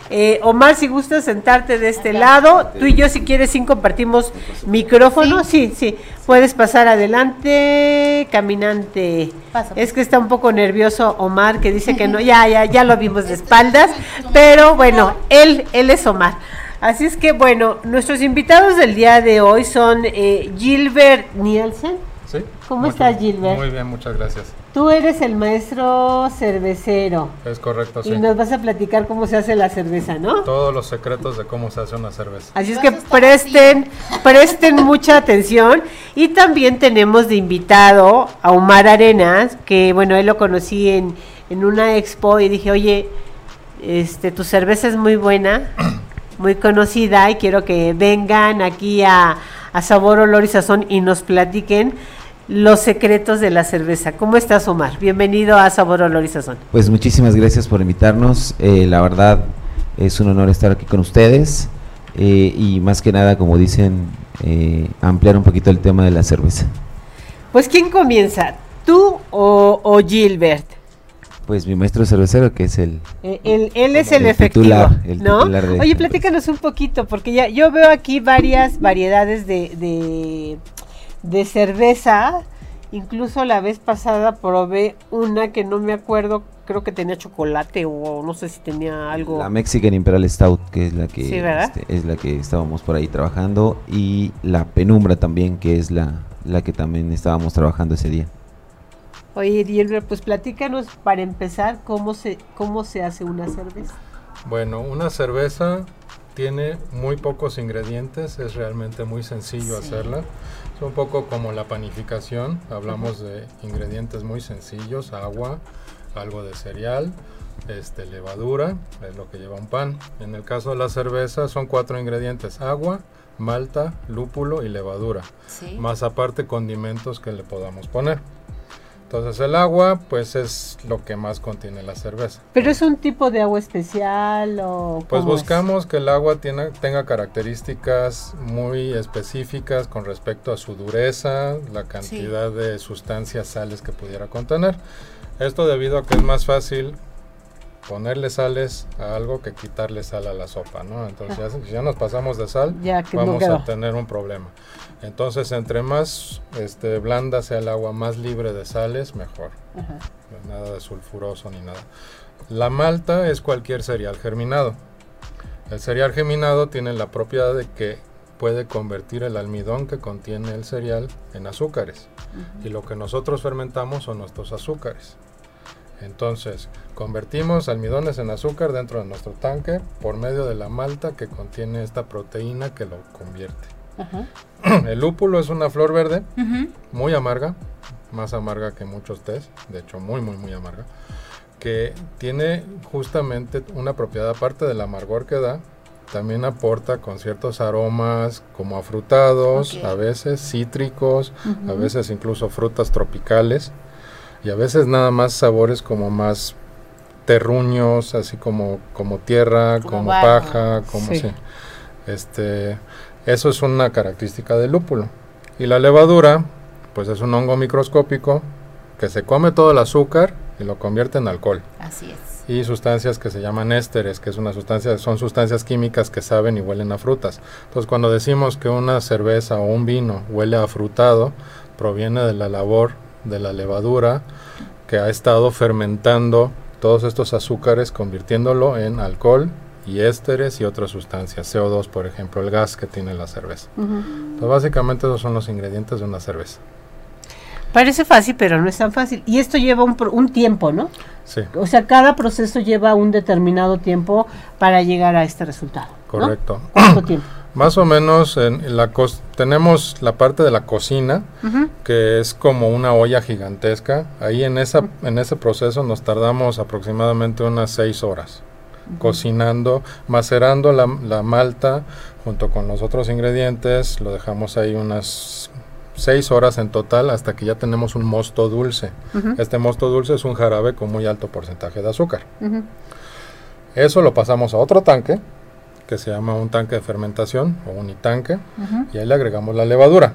Eh, Omar, si gustas sentarte de este lado, tú y yo si quieres sí compartimos micrófono, sí, sí, puedes pasar adelante, caminante. Paso. Es que está un poco nervioso Omar, que dice que no, ya, ya, ya lo vimos de espaldas, pero bueno, él, él es Omar. Así es que bueno, nuestros invitados del día de hoy son eh, Gilbert Nielsen. ¿Sí? ¿Cómo Mucho- estás, Gilbert? Muy bien, muchas gracias. Tú eres el maestro cervecero Es correcto, sí. y nos vas a platicar cómo se hace la cerveza, ¿no? Todos los secretos de cómo se hace una cerveza. Así es que presten, presten mucha atención. Y también tenemos de invitado a Omar Arenas, que bueno, él lo conocí en, en una expo y dije, oye, este, tu cerveza es muy buena, muy conocida y quiero que vengan aquí a, a Sabor, Olor y Sazón y nos platiquen los secretos de la cerveza. ¿Cómo estás, Omar? Bienvenido a Sabor, Olor y Sazón. Pues muchísimas gracias por invitarnos. Eh, la verdad es un honor estar aquí con ustedes eh, y más que nada, como dicen, eh, ampliar un poquito el tema de la cerveza. Pues, ¿quién comienza? ¿Tú o, o Gilbert? Pues mi maestro cervecero, que es el... Eh, Él, él es el, El efectivo, titular, el ¿no? titular de- Oye, platícanos un poquito, porque ya yo veo aquí varias variedades de, de, de cerveza. Incluso la vez pasada probé una que no me acuerdo, creo que tenía chocolate o no sé si tenía algo. La Mexican Imperial Stout, que es la que, este, es la que estábamos por ahí trabajando, y la Penumbra también, que es la, la que también estábamos trabajando ese día. Oye, Gilbert, pues platícanos para empezar cómo se, cómo se hace una cerveza. Bueno, una cerveza tiene muy pocos ingredientes, es realmente muy sencillo Sí. hacerla. Es un poco como la panificación, hablamos de ingredientes muy sencillos, agua, algo de cereal, este, levadura, es lo que lleva un pan. En el caso de la cerveza son cuatro ingredientes, agua, malta, lúpulo y levadura. Sí. más aparte condimentos que le podamos poner. Entonces el agua pues es lo que más contiene la cerveza. ¿Pero es un tipo de agua especial o Pues es? buscamos que el agua tiene- tenga características muy específicas con respecto a su dureza, la cantidad de sustancias sales que pudiera contener. Esto debido a que es más fácil ponerle sales a algo que quitarle sal a la sopa, ¿no? Entonces ya, si ya nos pasamos de sal, Ya no vamos a tener un problema. Entonces entre más este, blanda sea el agua, más libre de sales, mejor. Ajá. Nada de sulfuroso ni nada. La malta es cualquier cereal germinado. El cereal germinado tiene la propiedad de que puede convertir el almidón que contiene el cereal en azúcares. Y lo que nosotros fermentamos son nuestros azúcares. Entonces, convertimos almidones en azúcar dentro de nuestro tanque por medio de la malta que contiene esta proteína que lo convierte. Ajá. El lúpulo es una flor verde muy amarga, más amarga que muchos tés, de hecho muy muy muy amarga, que tiene justamente una propiedad aparte del amargor que da, también aporta con ciertos aromas como afrutados, Ok. a veces cítricos, a veces incluso frutas tropicales y a veces nada más sabores como más terruños, así como como tierra, Como como, barro. paja, como Sí. sí. Este, eso es una característica del lúpulo. Y la levadura, pues es un hongo microscópico que se come todo el azúcar y lo convierte en alcohol Así es. y sustancias que se llaman ésteres, que es una sustancia, son sustancias químicas que saben y huelen a frutas. Entonces, cuando decimos que una cerveza o un vino huele a frutado, proviene de la labor de la levadura que ha estado fermentando todos estos azúcares, convirtiéndolo en alcohol y ésteres y otras sustancias, CO2, por ejemplo, el gas que tiene la cerveza. Entonces, básicamente esos son los ingredientes de una cerveza. Parece fácil, pero no es tan fácil. Y esto lleva un, un tiempo, ¿no? Sí, O sea, cada proceso lleva un determinado tiempo para llegar a este resultado. ¿no? correcto. ¿Cuánto tiempo? Más o menos en la tenemos la parte de la cocina, que es como una olla gigantesca. Ahí en, esa, en ese proceso nos tardamos aproximadamente unas seis horas cocinando, macerando la, la malta junto con los otros ingredientes. Lo dejamos ahí unas seis horas en total hasta que ya tenemos un mosto dulce. Este mosto dulce es un jarabe con muy alto porcentaje de azúcar. Eso lo pasamos a otro tanque, que se llama un tanque de fermentación o unitanque Ujú. y ahí le agregamos la levadura.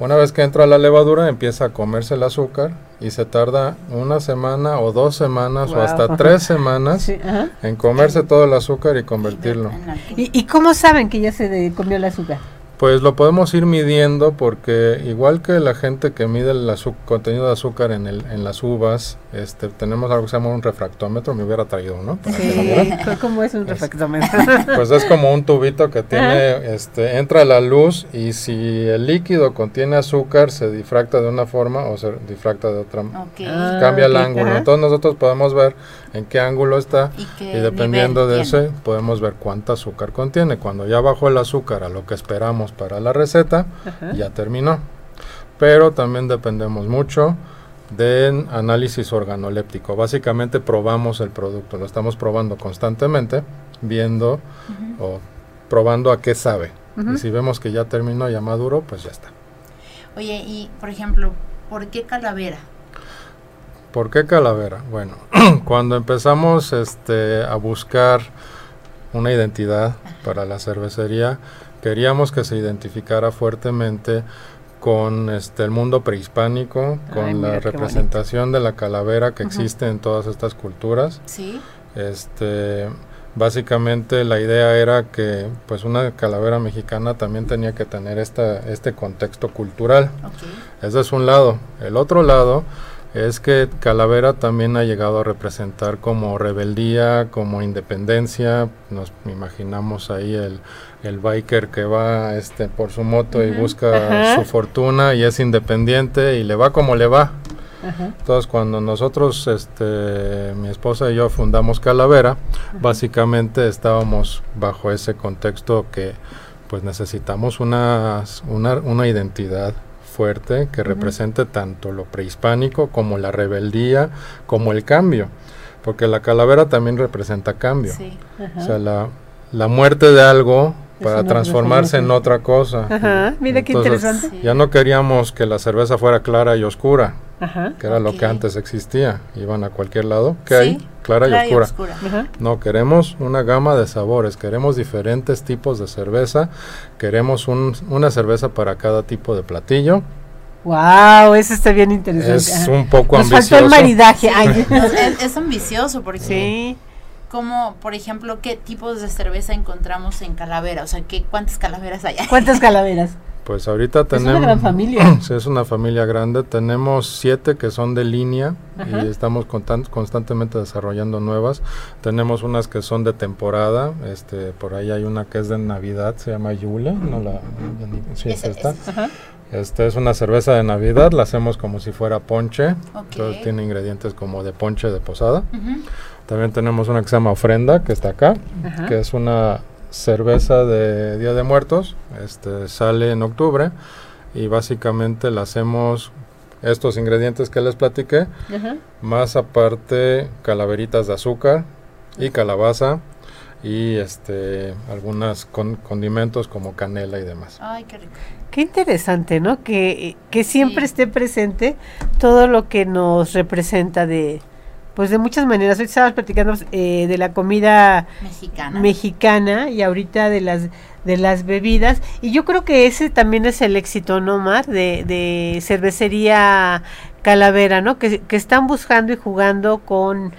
Una vez que entra la levadura empieza a comerse el azúcar y se tarda una semana o dos semanas o hasta tres semanas Sí, en comerse todo el azúcar y convertirlo. ¿Y, y cómo saben que ya se comió el azúcar? Pues lo podemos ir midiendo porque igual que la gente que mide el contenido de azúcar en, el, en las uvas, este, tenemos algo que se llama un refractómetro, me hubiera traído uno. Sí, ¿Cómo es un refractómetro? Pues es como un tubito que tiene, este, entra la luz y si el líquido contiene azúcar se difracta de una forma o se difracta de otra. Ah. Cambia el ángulo. ajá. Entonces nosotros podemos ver en qué ángulo está ¿Y, dependiendo de tiene? ese podemos ver cuánto azúcar contiene. Cuando ya bajó el azúcar a lo que esperamos para la receta, Ajá. ya terminó. Pero también dependemos mucho del análisis organoléptico. Básicamente probamos el producto, lo estamos probando constantemente, viendo o probando a qué sabe. Y si vemos que ya terminó, ya maduro, pues ya está. Oye, y por ejemplo, ¿por qué calavera? ¿Por qué calavera? Bueno, cuando empezamos este, a buscar una identidad para la cervecería, queríamos que se identificara fuertemente con este, el mundo prehispánico, con Ay, la representación de la calavera que existe en todas estas culturas. Sí. Este, básicamente la idea era que pues una calavera mexicana también tenía que tener esta, este contexto cultural. Ok. Ese es un lado. El otro lado es que Calavera también ha llegado a representar como rebeldía, como independencia. Nos imaginamos ahí el, el biker que va este, por su moto y busca su fortuna y es independiente y le va como le va. Entonces cuando nosotros, este, mi esposa y yo fundamos Calavera, básicamente estábamos bajo ese contexto que pues necesitamos una, una, una identidad fuerte que represente tanto lo prehispánico como la rebeldía, como el cambio, porque la calavera también representa cambio, Sí. o sea, la, la muerte de algo para transformarse en otra cosa. Ajá. Mira qué Entonces, interesante. Ya no queríamos que la cerveza fuera clara y oscura, Ajá. que era lo Ok. que antes existía. Iban a cualquier lado, que Sí, hay clara, y oscura. Ajá. No, queremos una gama de sabores, queremos diferentes tipos de cerveza, queremos un- una cerveza para cada tipo de platillo. Wow, eso está bien interesante. Es Ajá. un poco Nos faltó ambicioso. el maridaje. Ay. es, es ambicioso porque, Sí. como, por ejemplo, ¿qué tipos de cerveza encontramos en calavera? O sea, ¿qué, ¿cuántas calaveras hay? ¿Cuántas calaveras? Pues ahorita Es tenemos... una gran familia. Sí, es una familia grande. Tenemos siete que son de línea Ajá. y estamos constantemente desarrollando nuevas. Tenemos unas que son de temporada. Este, por ahí hay una que es de Navidad, se llama Yule. No la, sí, es esta. ese. Ajá. Este es una cerveza de Navidad, la hacemos como si fuera ponche. Ok. Entonces tiene ingredientes como de ponche de posada. Ujú. También tenemos una que se llama Ofrenda, que está acá, Ajá. que es una cerveza de Día de Muertos. Este sale en octubre y básicamente la hacemos estos ingredientes que les platiqué, más aparte calaveritas de azúcar y calabaza y este algunas con, condimentos como canela y demás. Ay, qué rico. Qué interesante, ¿no? Que, que siempre Sí. esté presente todo lo que nos representa de, pues de muchas maneras. Hoy estábamos platicando eh, de la comida Mexicana. mexicana y ahorita de las de las bebidas y yo creo que ese también es el éxito no Mar de, de cervecería calavera no que, que están buscando y jugando con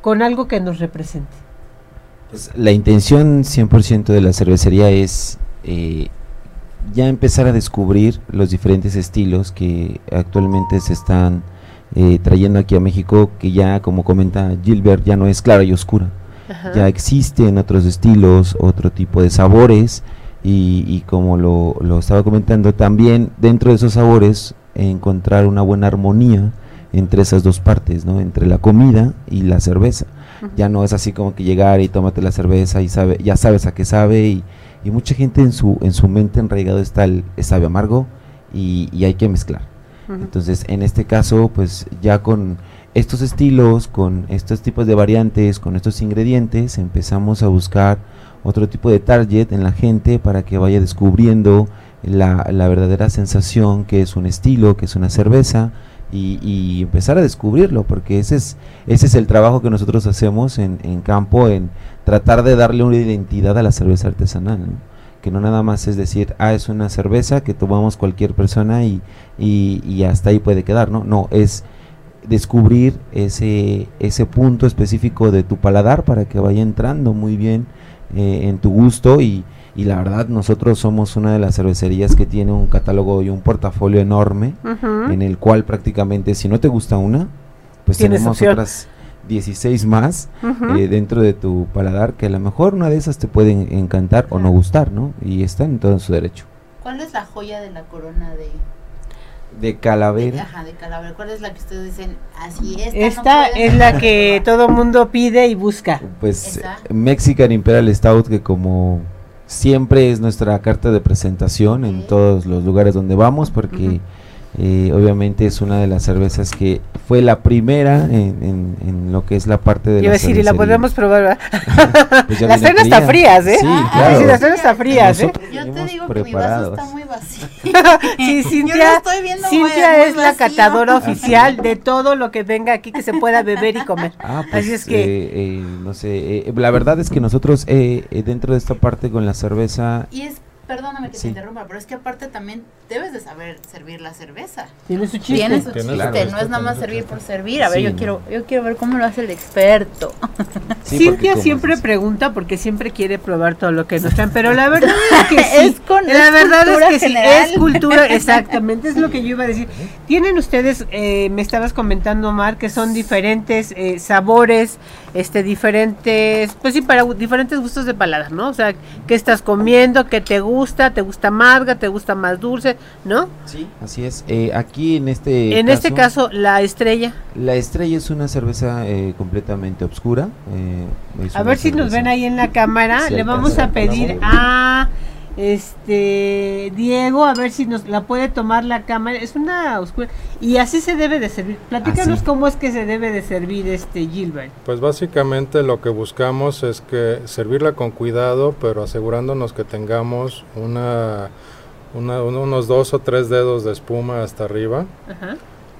con algo que nos represente Pues, la intención 100% de la cervecería es eh, ya empezar a descubrir los diferentes estilos que actualmente se están eh, trayendo aquí a México, que ya como comenta Gilbert, ya no es clara y oscura. Ajá. Ya existen otros estilos, otro tipo de sabores y, y como lo, lo estaba comentando, también dentro de esos sabores encontrar una buena armonía entre esas dos partes, ¿no? Entre la comida y la cerveza. Ya no es así como que llegar y tómate la cerveza y sabe, ya sabes a qué sabe y, y mucha gente en su en su mente enraigado está el el sabe amargo y, y hay que mezclar. Entonces, en este caso, pues ya con estos estilos, con estos tipos de variantes, con estos ingredientes, empezamos a buscar otro tipo de target en la gente para que vaya descubriendo la, la verdadera sensación que es un estilo, que es una cerveza y, empezar a descubrirlo, porque ese es, ese es el trabajo que nosotros hacemos en, en campo, en tratar de darle una identidad a la cerveza artesanal. Que no nada más es decir, ah, es una cerveza que tomamos cualquier persona y, y, y hasta ahí puede quedar, ¿no? No, es descubrir ese, ese punto específico de tu paladar para que vaya entrando muy bien eh, en tu gusto y, y la verdad nosotros somos una de las cervecerías que tiene un catálogo y un portafolio enorme en el cual prácticamente si no te gusta una, pues tenemos opción. otras 16 más Ujú. eh, dentro de tu paladar que a lo mejor una de esas te pueden encantar o no gustar, ¿no? Y están en todo su derecho. ¿Cuál es la joya de la corona de, De de, calavera, ajá, de Calavera? ¿Cuál es la que ustedes dicen así esta, esta no es la faltar"? que todo mundo pide y busca pues Esa. Mexican Imperial Stout que como siempre es nuestra carta de presentación en todos los lugares donde vamos porque Ujú. Eh, obviamente es una de las cervezas que fue la primera en, en- en lo que es la parte de Iba a la decir, y la podemos probar. Pues las hasta fría. frías, ¿eh? Sí, claro. sí, las traen hasta frías, ¿eh? Yo te digo que mi vaso está muy vacío. Sí, Yo Cintia, lo estoy viendo muy- Cintia muy es la vacío. catadora oficial de todo lo que venga aquí que se pueda beber y comer. Ah, pues, Así es que- eh, eh, no sé, eh, la verdad es que nosotros eh, eh, dentro de esta parte con la cerveza, Y es, perdóname que Sí. te interrumpa, pero es que aparte también debes de saber servir la cerveza. Tiene su chiste. Tiene su chiste, no es nada más servir por servir. A ver, Sí, yo no. quiero yo quiero ver cómo lo hace el experto. Sí, Cintia siempre pregunta porque siempre quiere probar todo lo que nos traen, pero la verdad es que sí. Es con- la es verdad cultura es que sí, es cultura, exactamente, es lo que yo iba a decir. Tienen ustedes, eh, me estabas comentando, Mar, que son diferentes eh, sabores, este, diferentes, pues sí, para diferentes gustos de paladar, ¿no? O sea, ¿qué estás comiendo? ¿Qué te gusta? ¿Te gusta amarga? ¿Te gusta más dulce? ¿No? Sí, así es. Eh, aquí en este en este caso, la estrella. La estrella es una cerveza eh, completamente oscura. eh, A ver si nos ven ahí en la cámara. Sí, Le vamos a pedir a este Diego a ver si nos la puede tomar la cámara. Es una oscura y así se debe de servir. Platícanos Así. cómo es que se debe de servir este Gilbert. Pues básicamente lo que buscamos es que servirla con cuidado, pero asegurándonos que tengamos una, una- un- unos dos o tres dedos de espuma hasta arriba. Ajá.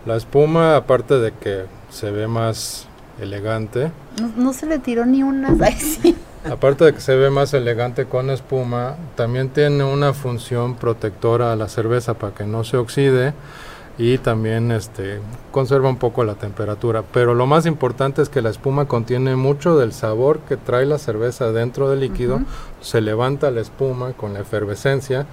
La espuma, aparte de que se ve más elegante, No, no se le tiró ni una. Ay, sí. aparte de que se ve más elegante con espuma, también tiene una función protectora a la cerveza para que no se oxide y también este conserva un poco la temperatura. Pero lo más importante es que la espuma contiene mucho del sabor que trae la cerveza dentro del líquido. Se levanta la espuma con la efervescencia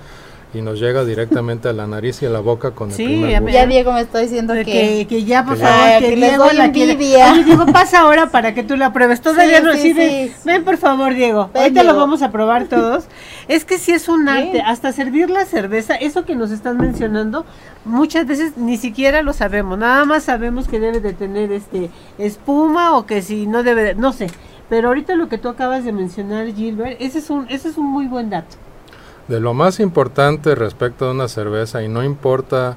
y nos llega directamente a la nariz y a la boca con el Sí, primer ya gusto. Ya Diego me está diciendo Que, que, que ya por que favor ya- que les Diego doy la quiere. Oye, Diego pasa ahora para que tú la pruebes. Todavía Sí, no sí, sí, ven, sí. ven, por favor Diego. Ven, Ahorita lo vamos a probar todos. Es que sí es un arte, hasta servir la cerveza, eso que nos están mencionando, muchas veces ni siquiera lo sabemos, nada más sabemos que debe de tener este espuma o que si no debe de, no sé. Pero ahorita lo que tú acabas de mencionar, Gilbert, ese es un, ese es un muy buen dato. De lo más importante respecto a una cerveza, y no importa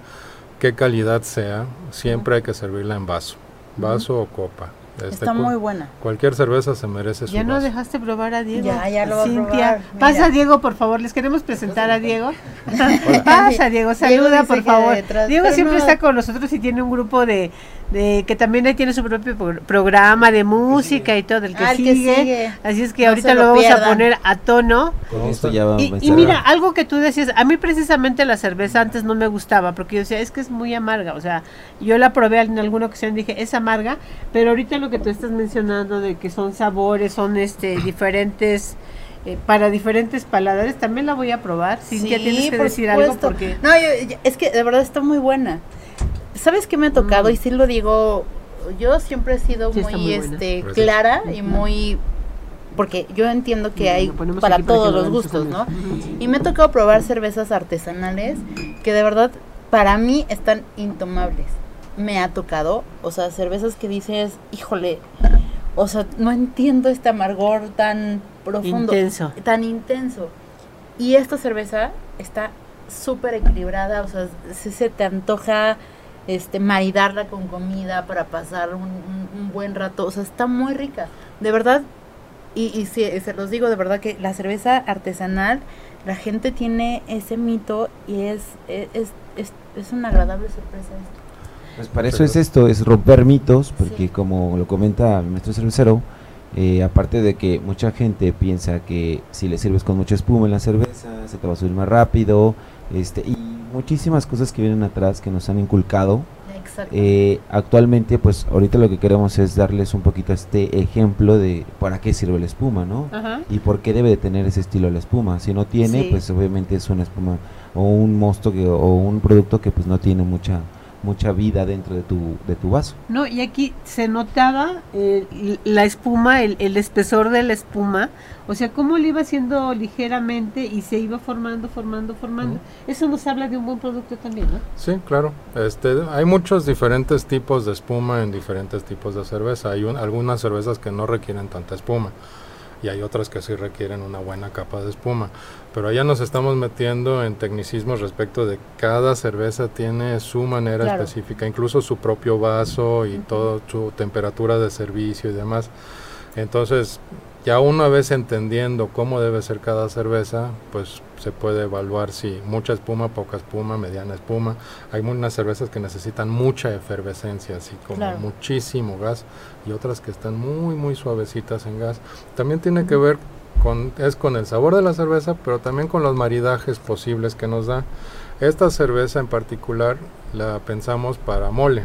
qué calidad sea, siempre hay que servirla en vaso, vaso o copa. Este, Está muy buena. Cualquier cerveza se merece su Ya no vaso. dejaste probar a Diego. Ya, ya lo Cintia. probar. Pasa Diego, por favor. Les queremos presentar a Diego. Pasa Diego, saluda por favor. detrás, Diego siempre no- está con nosotros y tiene un grupo de, de que también ahí tiene su propio pro- programa de música y todo el que, Ah, que sigue. Así es que No ahorita lo lo vamos a poner a tono. Con esto ya va a Y, mira, algo que tú decías, a mí precisamente la cerveza antes no me gustaba, porque yo decía, es que es muy amarga, o sea, yo la probé en alguna ocasión y dije, es amarga, pero ahorita lo que tú estás mencionando de que son sabores, son este diferentes, eh, para diferentes paladares, también la voy a probar. Cintia, Sí, tienes que por decir algo porque... No, yo- yo- es que de verdad está muy buena. ¿Sabes qué me ha tocado? Mm. Y sí lo digo, yo siempre he sido Sí, muy, este, clara y muy... Porque yo entiendo que hay para todos los gustos, ¿no? Y me ha tocado probar cervezas artesanales que de verdad para mí están intomables. Me ha tocado, o sea, cervezas que dices, híjole, o sea, no entiendo este amargor tan profundo, Intenso. tan intenso. Y esta cerveza está súper equilibrada, o sea, si se te antoja este maridarla con comida para pasar un, un- un buen rato, o sea, está muy rica. De verdad, y, y sí, se los digo de verdad que la cerveza artesanal, la gente tiene ese mito y es, es, es, es- una agradable sorpresa esto. Pues para eso es esto, es romper mitos, porque Sí. como lo comenta el maestro cervecero, eh, aparte de que mucha gente piensa que si le sirves con mucha espuma en la cerveza, se te va a subir más rápido, este, y muchísimas cosas que vienen atrás que nos han inculcado. Eh, actualmente, pues ahorita lo que queremos es darles un poquito este ejemplo de para qué sirve la espuma, ¿no? Ajá. y por qué debe de tener ese estilo la espuma. Si no tiene, Sí. pues obviamente es una espuma o un mosto que, o un producto que pues no tiene mucha mucha vida dentro de tu de tu vaso. No, y aquí se notaba eh, la espuma, el, el espesor de la espuma, o sea, cómo le iba haciendo ligeramente y se iba formando, formando, formando. Eso nos habla de un buen producto también, ¿no? Sí, claro. Este, hay muchos diferentes tipos de espuma en diferentes tipos de cerveza. Hay un- algunas cervezas que no requieren tanta espuma y hay otras que sí requieren una buena capa de espuma. Pero allá nos estamos metiendo en tecnicismos respecto de cada cerveza tiene su manera Claro. específica, incluso su propio vaso y todo su temperatura de servicio y demás. Entonces, ya una vez entendiendo cómo debe ser cada cerveza, pues se puede evaluar si mucha espuma, poca espuma, mediana espuma. Hay unas cervezas que necesitan mucha efervescencia, así como Claro. muchísimo gas, y otras que están muy, muy suavecitas en gas. También tiene que ver con, es con el sabor de la cerveza, pero también con los maridajes posibles que nos da. Esta cerveza en particular la pensamos para mole.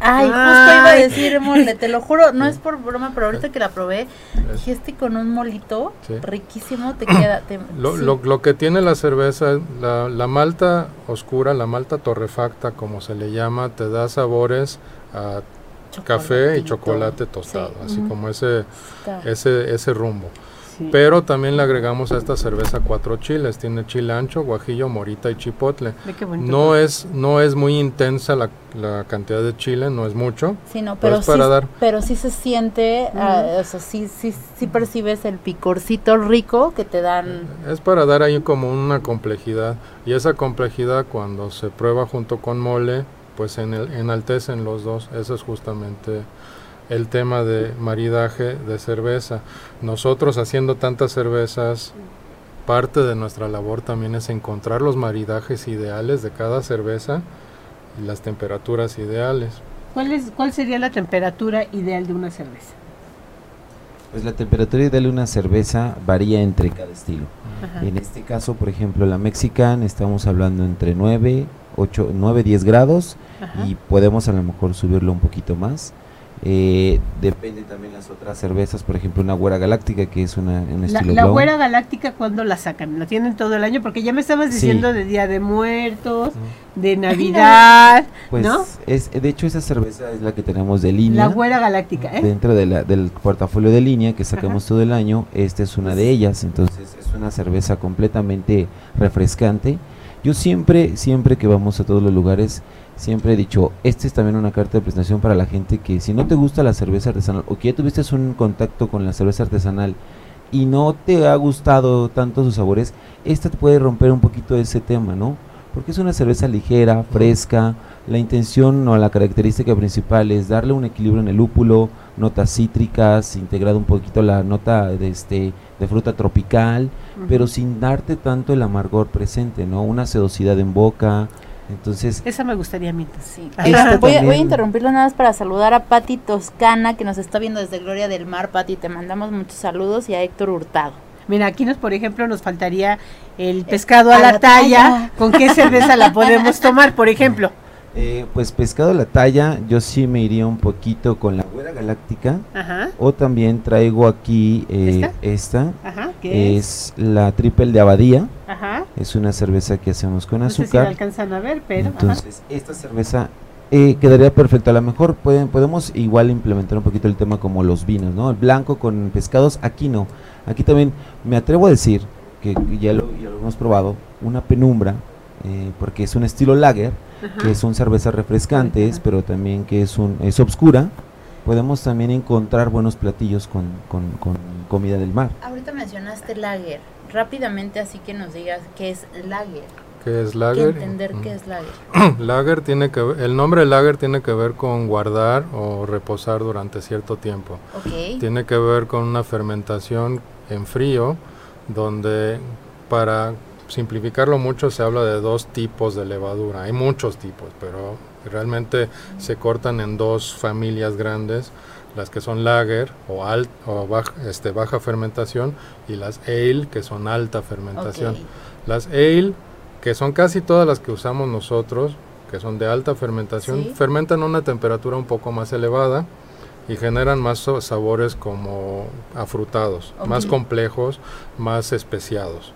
Ay, justo Ay. iba a decir mole, te lo juro, no es por broma, pero ahorita que la probé, dije este con un molito Sí. riquísimo te queda. te- Lo, sí. lo- lo que tiene la cerveza, la, la malta oscura, la malta torrefacta, como se le llama, te da sabores a café y chocolate tostado, Sí. así como ese, ese, ese rumbo. Sí. Pero también le agregamos a esta cerveza cuatro chiles, tiene chile ancho, guajillo, morita y chipotle. Qué. No es, no es muy intensa la, la cantidad de chile, no es mucho. Sí, no, Pero sí, para dar. pero sí se siente, ah, o sea, sí, sí, sí percibes el picorcito rico que te dan. Es para dar ahí como una complejidad. Y esa complejidad cuando se prueba junto con mole, pues en el, enaltecen los dos. Ese es justamente el tema de maridaje de cerveza. Nosotros haciendo tantas cervezas, parte de nuestra labor también es encontrar los maridajes ideales de cada cerveza y las temperaturas ideales. ¿Cuál, es, ¿Cuál sería la temperatura ideal de una cerveza? Pues la temperatura ideal de una cerveza varía entre cada estilo. Ajá. En este caso, por ejemplo, la Mexican estamos hablando entre 9, 8, 9, 10 grados Ajá. y podemos a lo mejor subirlo un poquito más. Eh, depende también las otras cervezas, por ejemplo, una güera galáctica que es una, un La, estilo la güera galáctica, ¿cuándo la sacan? ¿La tienen todo el año? Porque ya me estabas Sí. diciendo de Día de Muertos, de Navidad, Pues ¿no? es, de hecho esa cerveza es la que tenemos de línea. La güera galáctica, ¿eh? Dentro de la- del portafolio de línea que sacamos todo el año, esta es una de ellas, entonces es una cerveza completamente refrescante. Yo siempre, siempre que vamos a todos los lugares, siempre he dicho, esta es también una carta de presentación para la gente que si no te gusta la cerveza artesanal o que ya tuviste un contacto con la cerveza artesanal y no te ha gustado tanto sus sabores, esta te puede romper un poquito ese tema, ¿no? Porque es una cerveza ligera, fresca. La intención o la característica principal es darle un equilibrio en el lúpulo, notas cítricas, integrado un poquito la nota de este de fruta tropical, pero sin darte tanto el amargor presente, ¿no? Una sedosidad en boca. Entonces, Esa me gustaría a mí. Sí. Voy, a, voy a interrumpirlo nada más para saludar a Patti Toscana, que nos está viendo desde Gloria del Mar. Patti, te mandamos muchos saludos y a Héctor Hurtado. Mira, aquí nos, por ejemplo, nos faltaría el pescado a, a la, la talla. talla. ¿Con qué cerveza la podemos tomar, por ejemplo? eh, pues pescado a la talla, yo sí me iría un poquito con la güera galáctica. Ajá, O también traigo aquí eh, ¿Esta? esta, ajá, ¿qué es? es la triple de abadía. Ajá. Es una cerveza que hacemos con No sé si la azúcar. alcanzan a ver, pero. ajá. Entonces, esta cerveza eh, quedaría perfecta. A lo mejor pueden, podemos igual implementar un poquito el tema como los vinos, ¿no? El blanco con pescados, aquí no. Aquí también me atrevo a decir que ya lo, ya lo hemos probado, una penumbra, eh, porque es un estilo lager, que son cervezas refrescantes, Ajá. pero también que es, un, es obscura. Podemos también encontrar buenos platillos con, con- con comida del mar. Ahorita mencionaste lager. Rápidamente, así que nos digas qué es lager. ¿Qué es Que lager? entender Mm. qué es lager. Lager tiene que ver- el nombre lager tiene que ver con guardar o reposar durante cierto tiempo. Ok. Tiene que ver con una fermentación en frío, donde para simplificarlo mucho se habla de dos tipos de levadura. Hay muchos tipos, pero realmente se cortan en dos familias grandes, las que son lager o, alt, o baja, este, baja fermentación y las ale, que son alta fermentación. Las ale, que son casi todas las que usamos nosotros, que son de alta fermentación, Sí. fermentan a una temperatura un poco más elevada y generan más sabores como afrutados, más complejos, más especiados.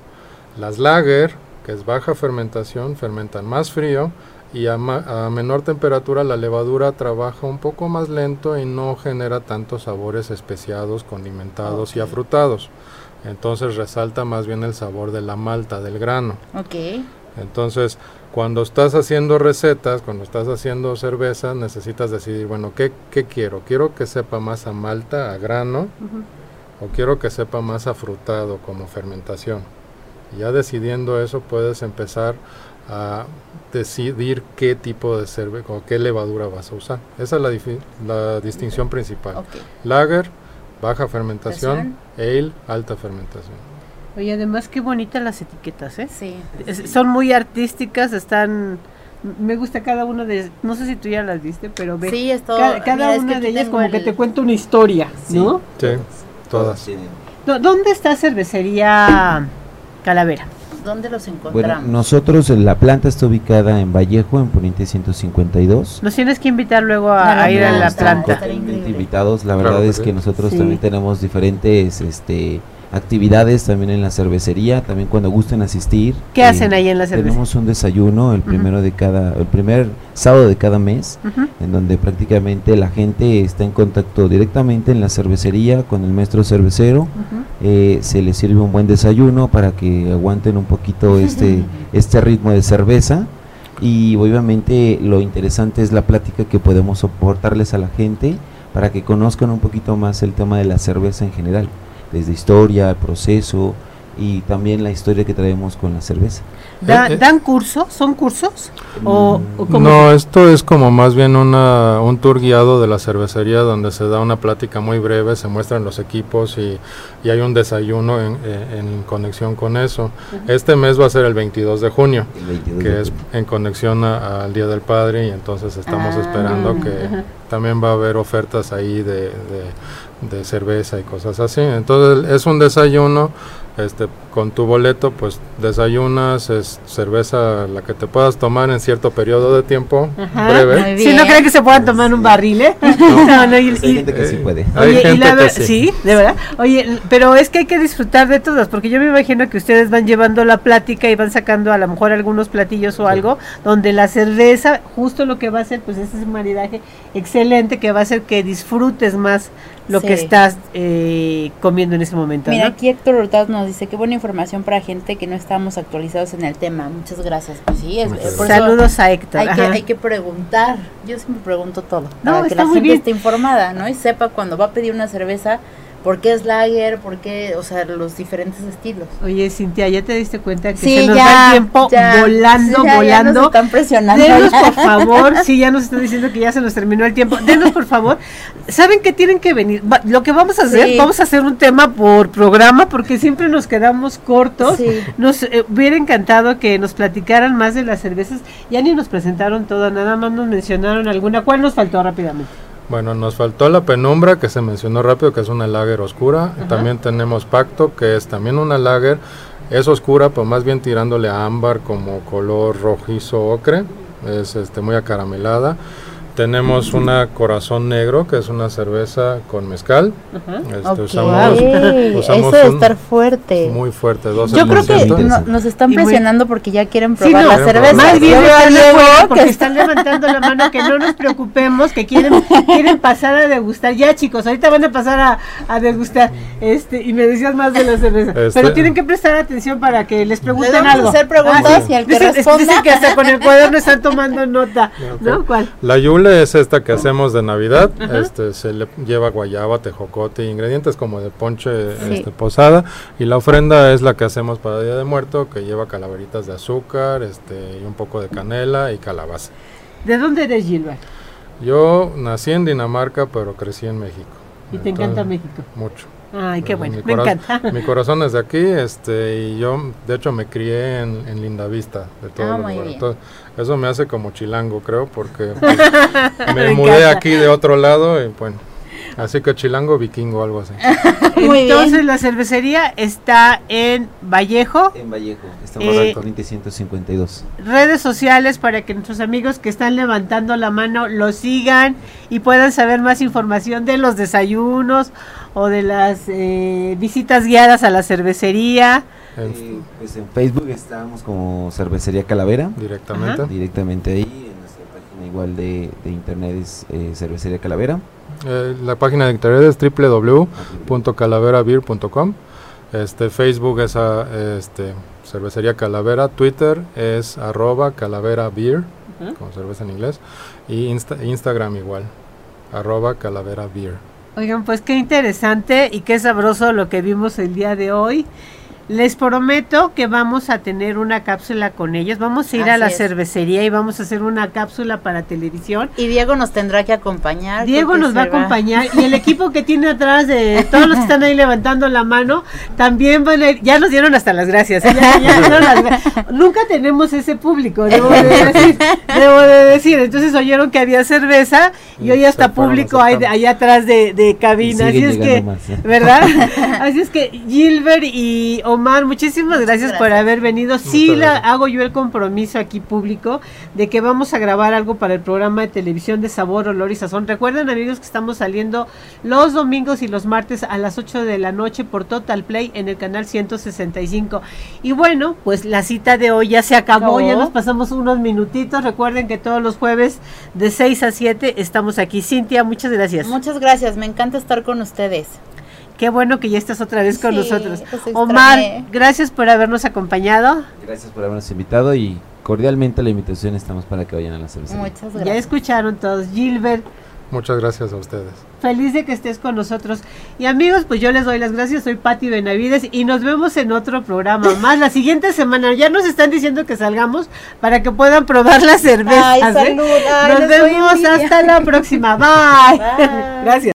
Las lager, que es baja fermentación, fermentan más frío y a, ma- a menor temperatura la levadura trabaja un poco más lento y no genera tantos sabores especiados, condimentados y afrutados. Entonces resalta más bien el sabor de la malta, del grano. Ok. Entonces, cuando estás haciendo recetas, cuando estás haciendo cerveza, necesitas decidir, bueno, ¿qué, qué quiero? ¿Quiero que sepa más a malta, a grano? ¿O quiero que sepa más afrutado como fermentación? Y ya decidiendo eso, puedes empezar a decidir qué tipo de cerveza o qué levadura vas a usar. Esa es la, distinción principal. Lager, baja fermentación, ale, alta fermentación. Oye, además, qué bonitas las etiquetas, ¿eh? Sí. Es- son muy artísticas, están. Me gusta cada una de. No sé si tú ya las viste, pero ve. Sí, es todo. Ca- cada mira, es que una de ellas como que te cuenta una historia, ¿no? Sí, todas. ¿Dónde está cervecería Calavera? ¿Dónde los Bueno, encontramos? nosotros, eh, la planta está ubicada en Vallejo, en Poniente 152. Nos tienes que invitar luego a, No, a ir no, a la está- planta. invitados. La Claro verdad que es sí. que nosotros Sí. también tenemos diferentes este, actividades también en la cervecería, también cuando gusten asistir. ¿Qué hacen ahí en la cervecería? Tenemos un desayuno el primero de cada, el primer sábado de cada mes, en donde prácticamente la gente está en contacto directamente en la cervecería con el maestro cervecero. Eh, se les sirve un buen desayuno para que aguanten un poquito este, este ritmo de cerveza. Y obviamente lo interesante es la plática que podemos soportarles a la gente para que conozcan un poquito más el tema de la cerveza en general, desde historia, el proceso y también la historia que traemos con la cerveza. Da- Eh, eh. ¿Dan cursos? ¿Son cursos? ¿O, o cómo? No, esto es como más bien una, un tour guiado de la cervecería donde se da una plática muy breve, se muestran los equipos y, y hay un desayuno en, en conexión con eso. Este mes va a ser el 22 de junio, El 22 que de es junio. en conexión a- al Día del Padre y entonces estamos Ah, esperando que también va a haber ofertas ahí de, de- de cerveza y cosas así. Entonces es un desayuno, este, con tu boleto pues desayunas, es cerveza la que te puedas tomar en cierto periodo de tiempo Ajá. breve. Si no creen que se puedan tomar un barril, ¿eh? No, no, y- Pues hay y- gente que sí puede. Hay Oye, y la que sí. de verdad. Oye, pero es que hay que disfrutar de todas, porque yo me imagino que ustedes van llevando la plática y van sacando a lo mejor algunos platillos o algo, donde la cerveza, justo lo que va a hacer, pues ese es un maridaje excelente que va a hacer que disfrutes más lo que estás eh, comiendo en ese momento. Mira, ¿no? aquí Héctor Hurtado nos dice qué buena información para gente que no estamos actualizados en el tema. Muchas gracias. Pues sí, es, Muchas por eso Saludos a Héctor. Hay que, hay que preguntar. Yo siempre pregunto todo. No, para que la gente bien. esté informada, ¿no? Y sepa cuando va a pedir una cerveza, por qué es lager, por qué, o sea, los diferentes estilos. Oye, Cintia, ¿ya te diste cuenta que Sí, se nos ya, va el tiempo ya, volando, sí, ya- volando? nos están presionando. Denos, por favor, sí, ya nos están diciendo que ya se nos terminó el tiempo. Denos, por favor. ¿Saben que tienen que venir? Va- lo que vamos a hacer, Sí. vamos a hacer un tema por programa porque siempre nos quedamos cortos. Sí. Nos eh, hubiera encantado que nos platicaran más de las cervezas. Ya ni nos presentaron todas, nada más nos mencionaron alguna. ¿Cuál nos faltó rápidamente? Bueno, nos faltó la penumbra que se mencionó rápido, que es una lager oscura. También tenemos Pacto, que es también una lager. Es oscura, pero más bien tirándole a ámbar como color rojizo ocre. Es este, muy acaramelada. Tenemos una Corazón Negro, que es una cerveza con mezcal. Este, Ok, usamos, usamos eso de estar fuerte. muy fuerte, 12%. Yo creo que no- nos están Y muy- presionando porque ya quieren Sí, probar no, la cerveza. Más bien están porque que están levantando la mano, que no nos preocupemos, que quieren, quieren pasar a degustar. Ya chicos, ahorita van a pasar a, a degustar. Este, y me decías más de la cerveza. Este- Pero tienen que prestar atención para que les pregunten vamos a algo. hacer preguntas Ah, sí. y al que Dicen- responda. dicen que hasta con el cuaderno están tomando nota. ¿No? ¿Cuál? La yule es esta que hacemos de Navidad. Este se le lleva guayaba, tejocote, ingredientes como de ponche Sí. este, posada. Y la ofrenda es la que hacemos para Día de Muerto, que lleva calaveritas de azúcar, este, y un poco de canela y calabaza. ¿De dónde eres, Gilbert? Yo nací en Dinamarca, pero crecí en México. Y te encanta Entonces, México. Mucho. Ay, qué bueno, me encanta. Mi corazón es de aquí, este, y yo, de hecho, me crié en, en Lindavista, de todo Ah, eso me hace como chilango, creo, porque pues, me, Me mudé aquí de otro lado y bueno, así que chilango vikingo, algo así. Muy Entonces bien. la cervecería está en Vallejo. En Vallejo, estamos Eh, en Corriente 152. redes sociales para que nuestros amigos que están levantando la mano lo sigan y puedan saber más información de los desayunos o de las eh, visitas guiadas a la cervecería. En- Eh, pues en Facebook estamos como Cervecería Calavera, directamente. directamente ahí, en nuestra página igual de, de internet es eh, Cervecería Calavera. Eh, la página de internet es www.calaverabeer.com. Este, Facebook es a, este, Cervecería Calavera. Twitter es arroba calavera beer, como cerveza en inglés. Y Insta- Instagram igual, arroba calavera beer. Oigan, pues qué interesante y qué sabroso lo que vimos el día de hoy. Les prometo que vamos a tener una cápsula con ellos. Vamos a ir a la es. cervecería y vamos a hacer una cápsula para televisión. Y Diego nos tendrá que acompañar. Diego nos va a acompañar y el equipo que tiene atrás de todos los que están ahí levantando la mano también van a ir, ya nos dieron hasta las gracias. ¿eh? Ya- ya nos dieron las Nunca tenemos ese público, debo de decir, debo de decir. Entonces oyeron que había cerveza y hoy hasta público hay allá atrás de, de cabina. Así es que, más, ¿eh? ¿verdad? Así es que Gilbert y Omar, muchísimas gracias, por haber venido. Sí, la, hago yo el compromiso aquí público de que vamos a grabar algo para el programa de televisión de Sabor, Olor y Sazón. Recuerden amigos que estamos saliendo los domingos y los martes a las 8 de la noche por Total Play en el canal 165. Y bueno, pues la cita de hoy ya se acabó, Acabó. ya nos pasamos unos minutitos. Recuerden que todos los jueves de 6 a 7 estamos aquí. Cintia, muchas gracias. Muchas gracias, me encanta estar con ustedes. Qué bueno que ya estás otra vez con Sí, nosotros. Omar, gracias por habernos acompañado. Gracias por habernos invitado y cordialmente la invitación estamos para que vayan a la cervecería. Muchas Ya gracias. escucharon todos. Gilbert, Muchas gracias a ustedes. feliz de que estés con nosotros. Y amigos, pues yo les doy las gracias. Soy Patti Benavides y nos vemos en otro programa más. La siguiente semana ya nos están diciendo que salgamos para que puedan probar las cervezas. Ay, ¿eh? salud. Ay, Nos vemos hasta la próxima. Bye. Bye. gracias.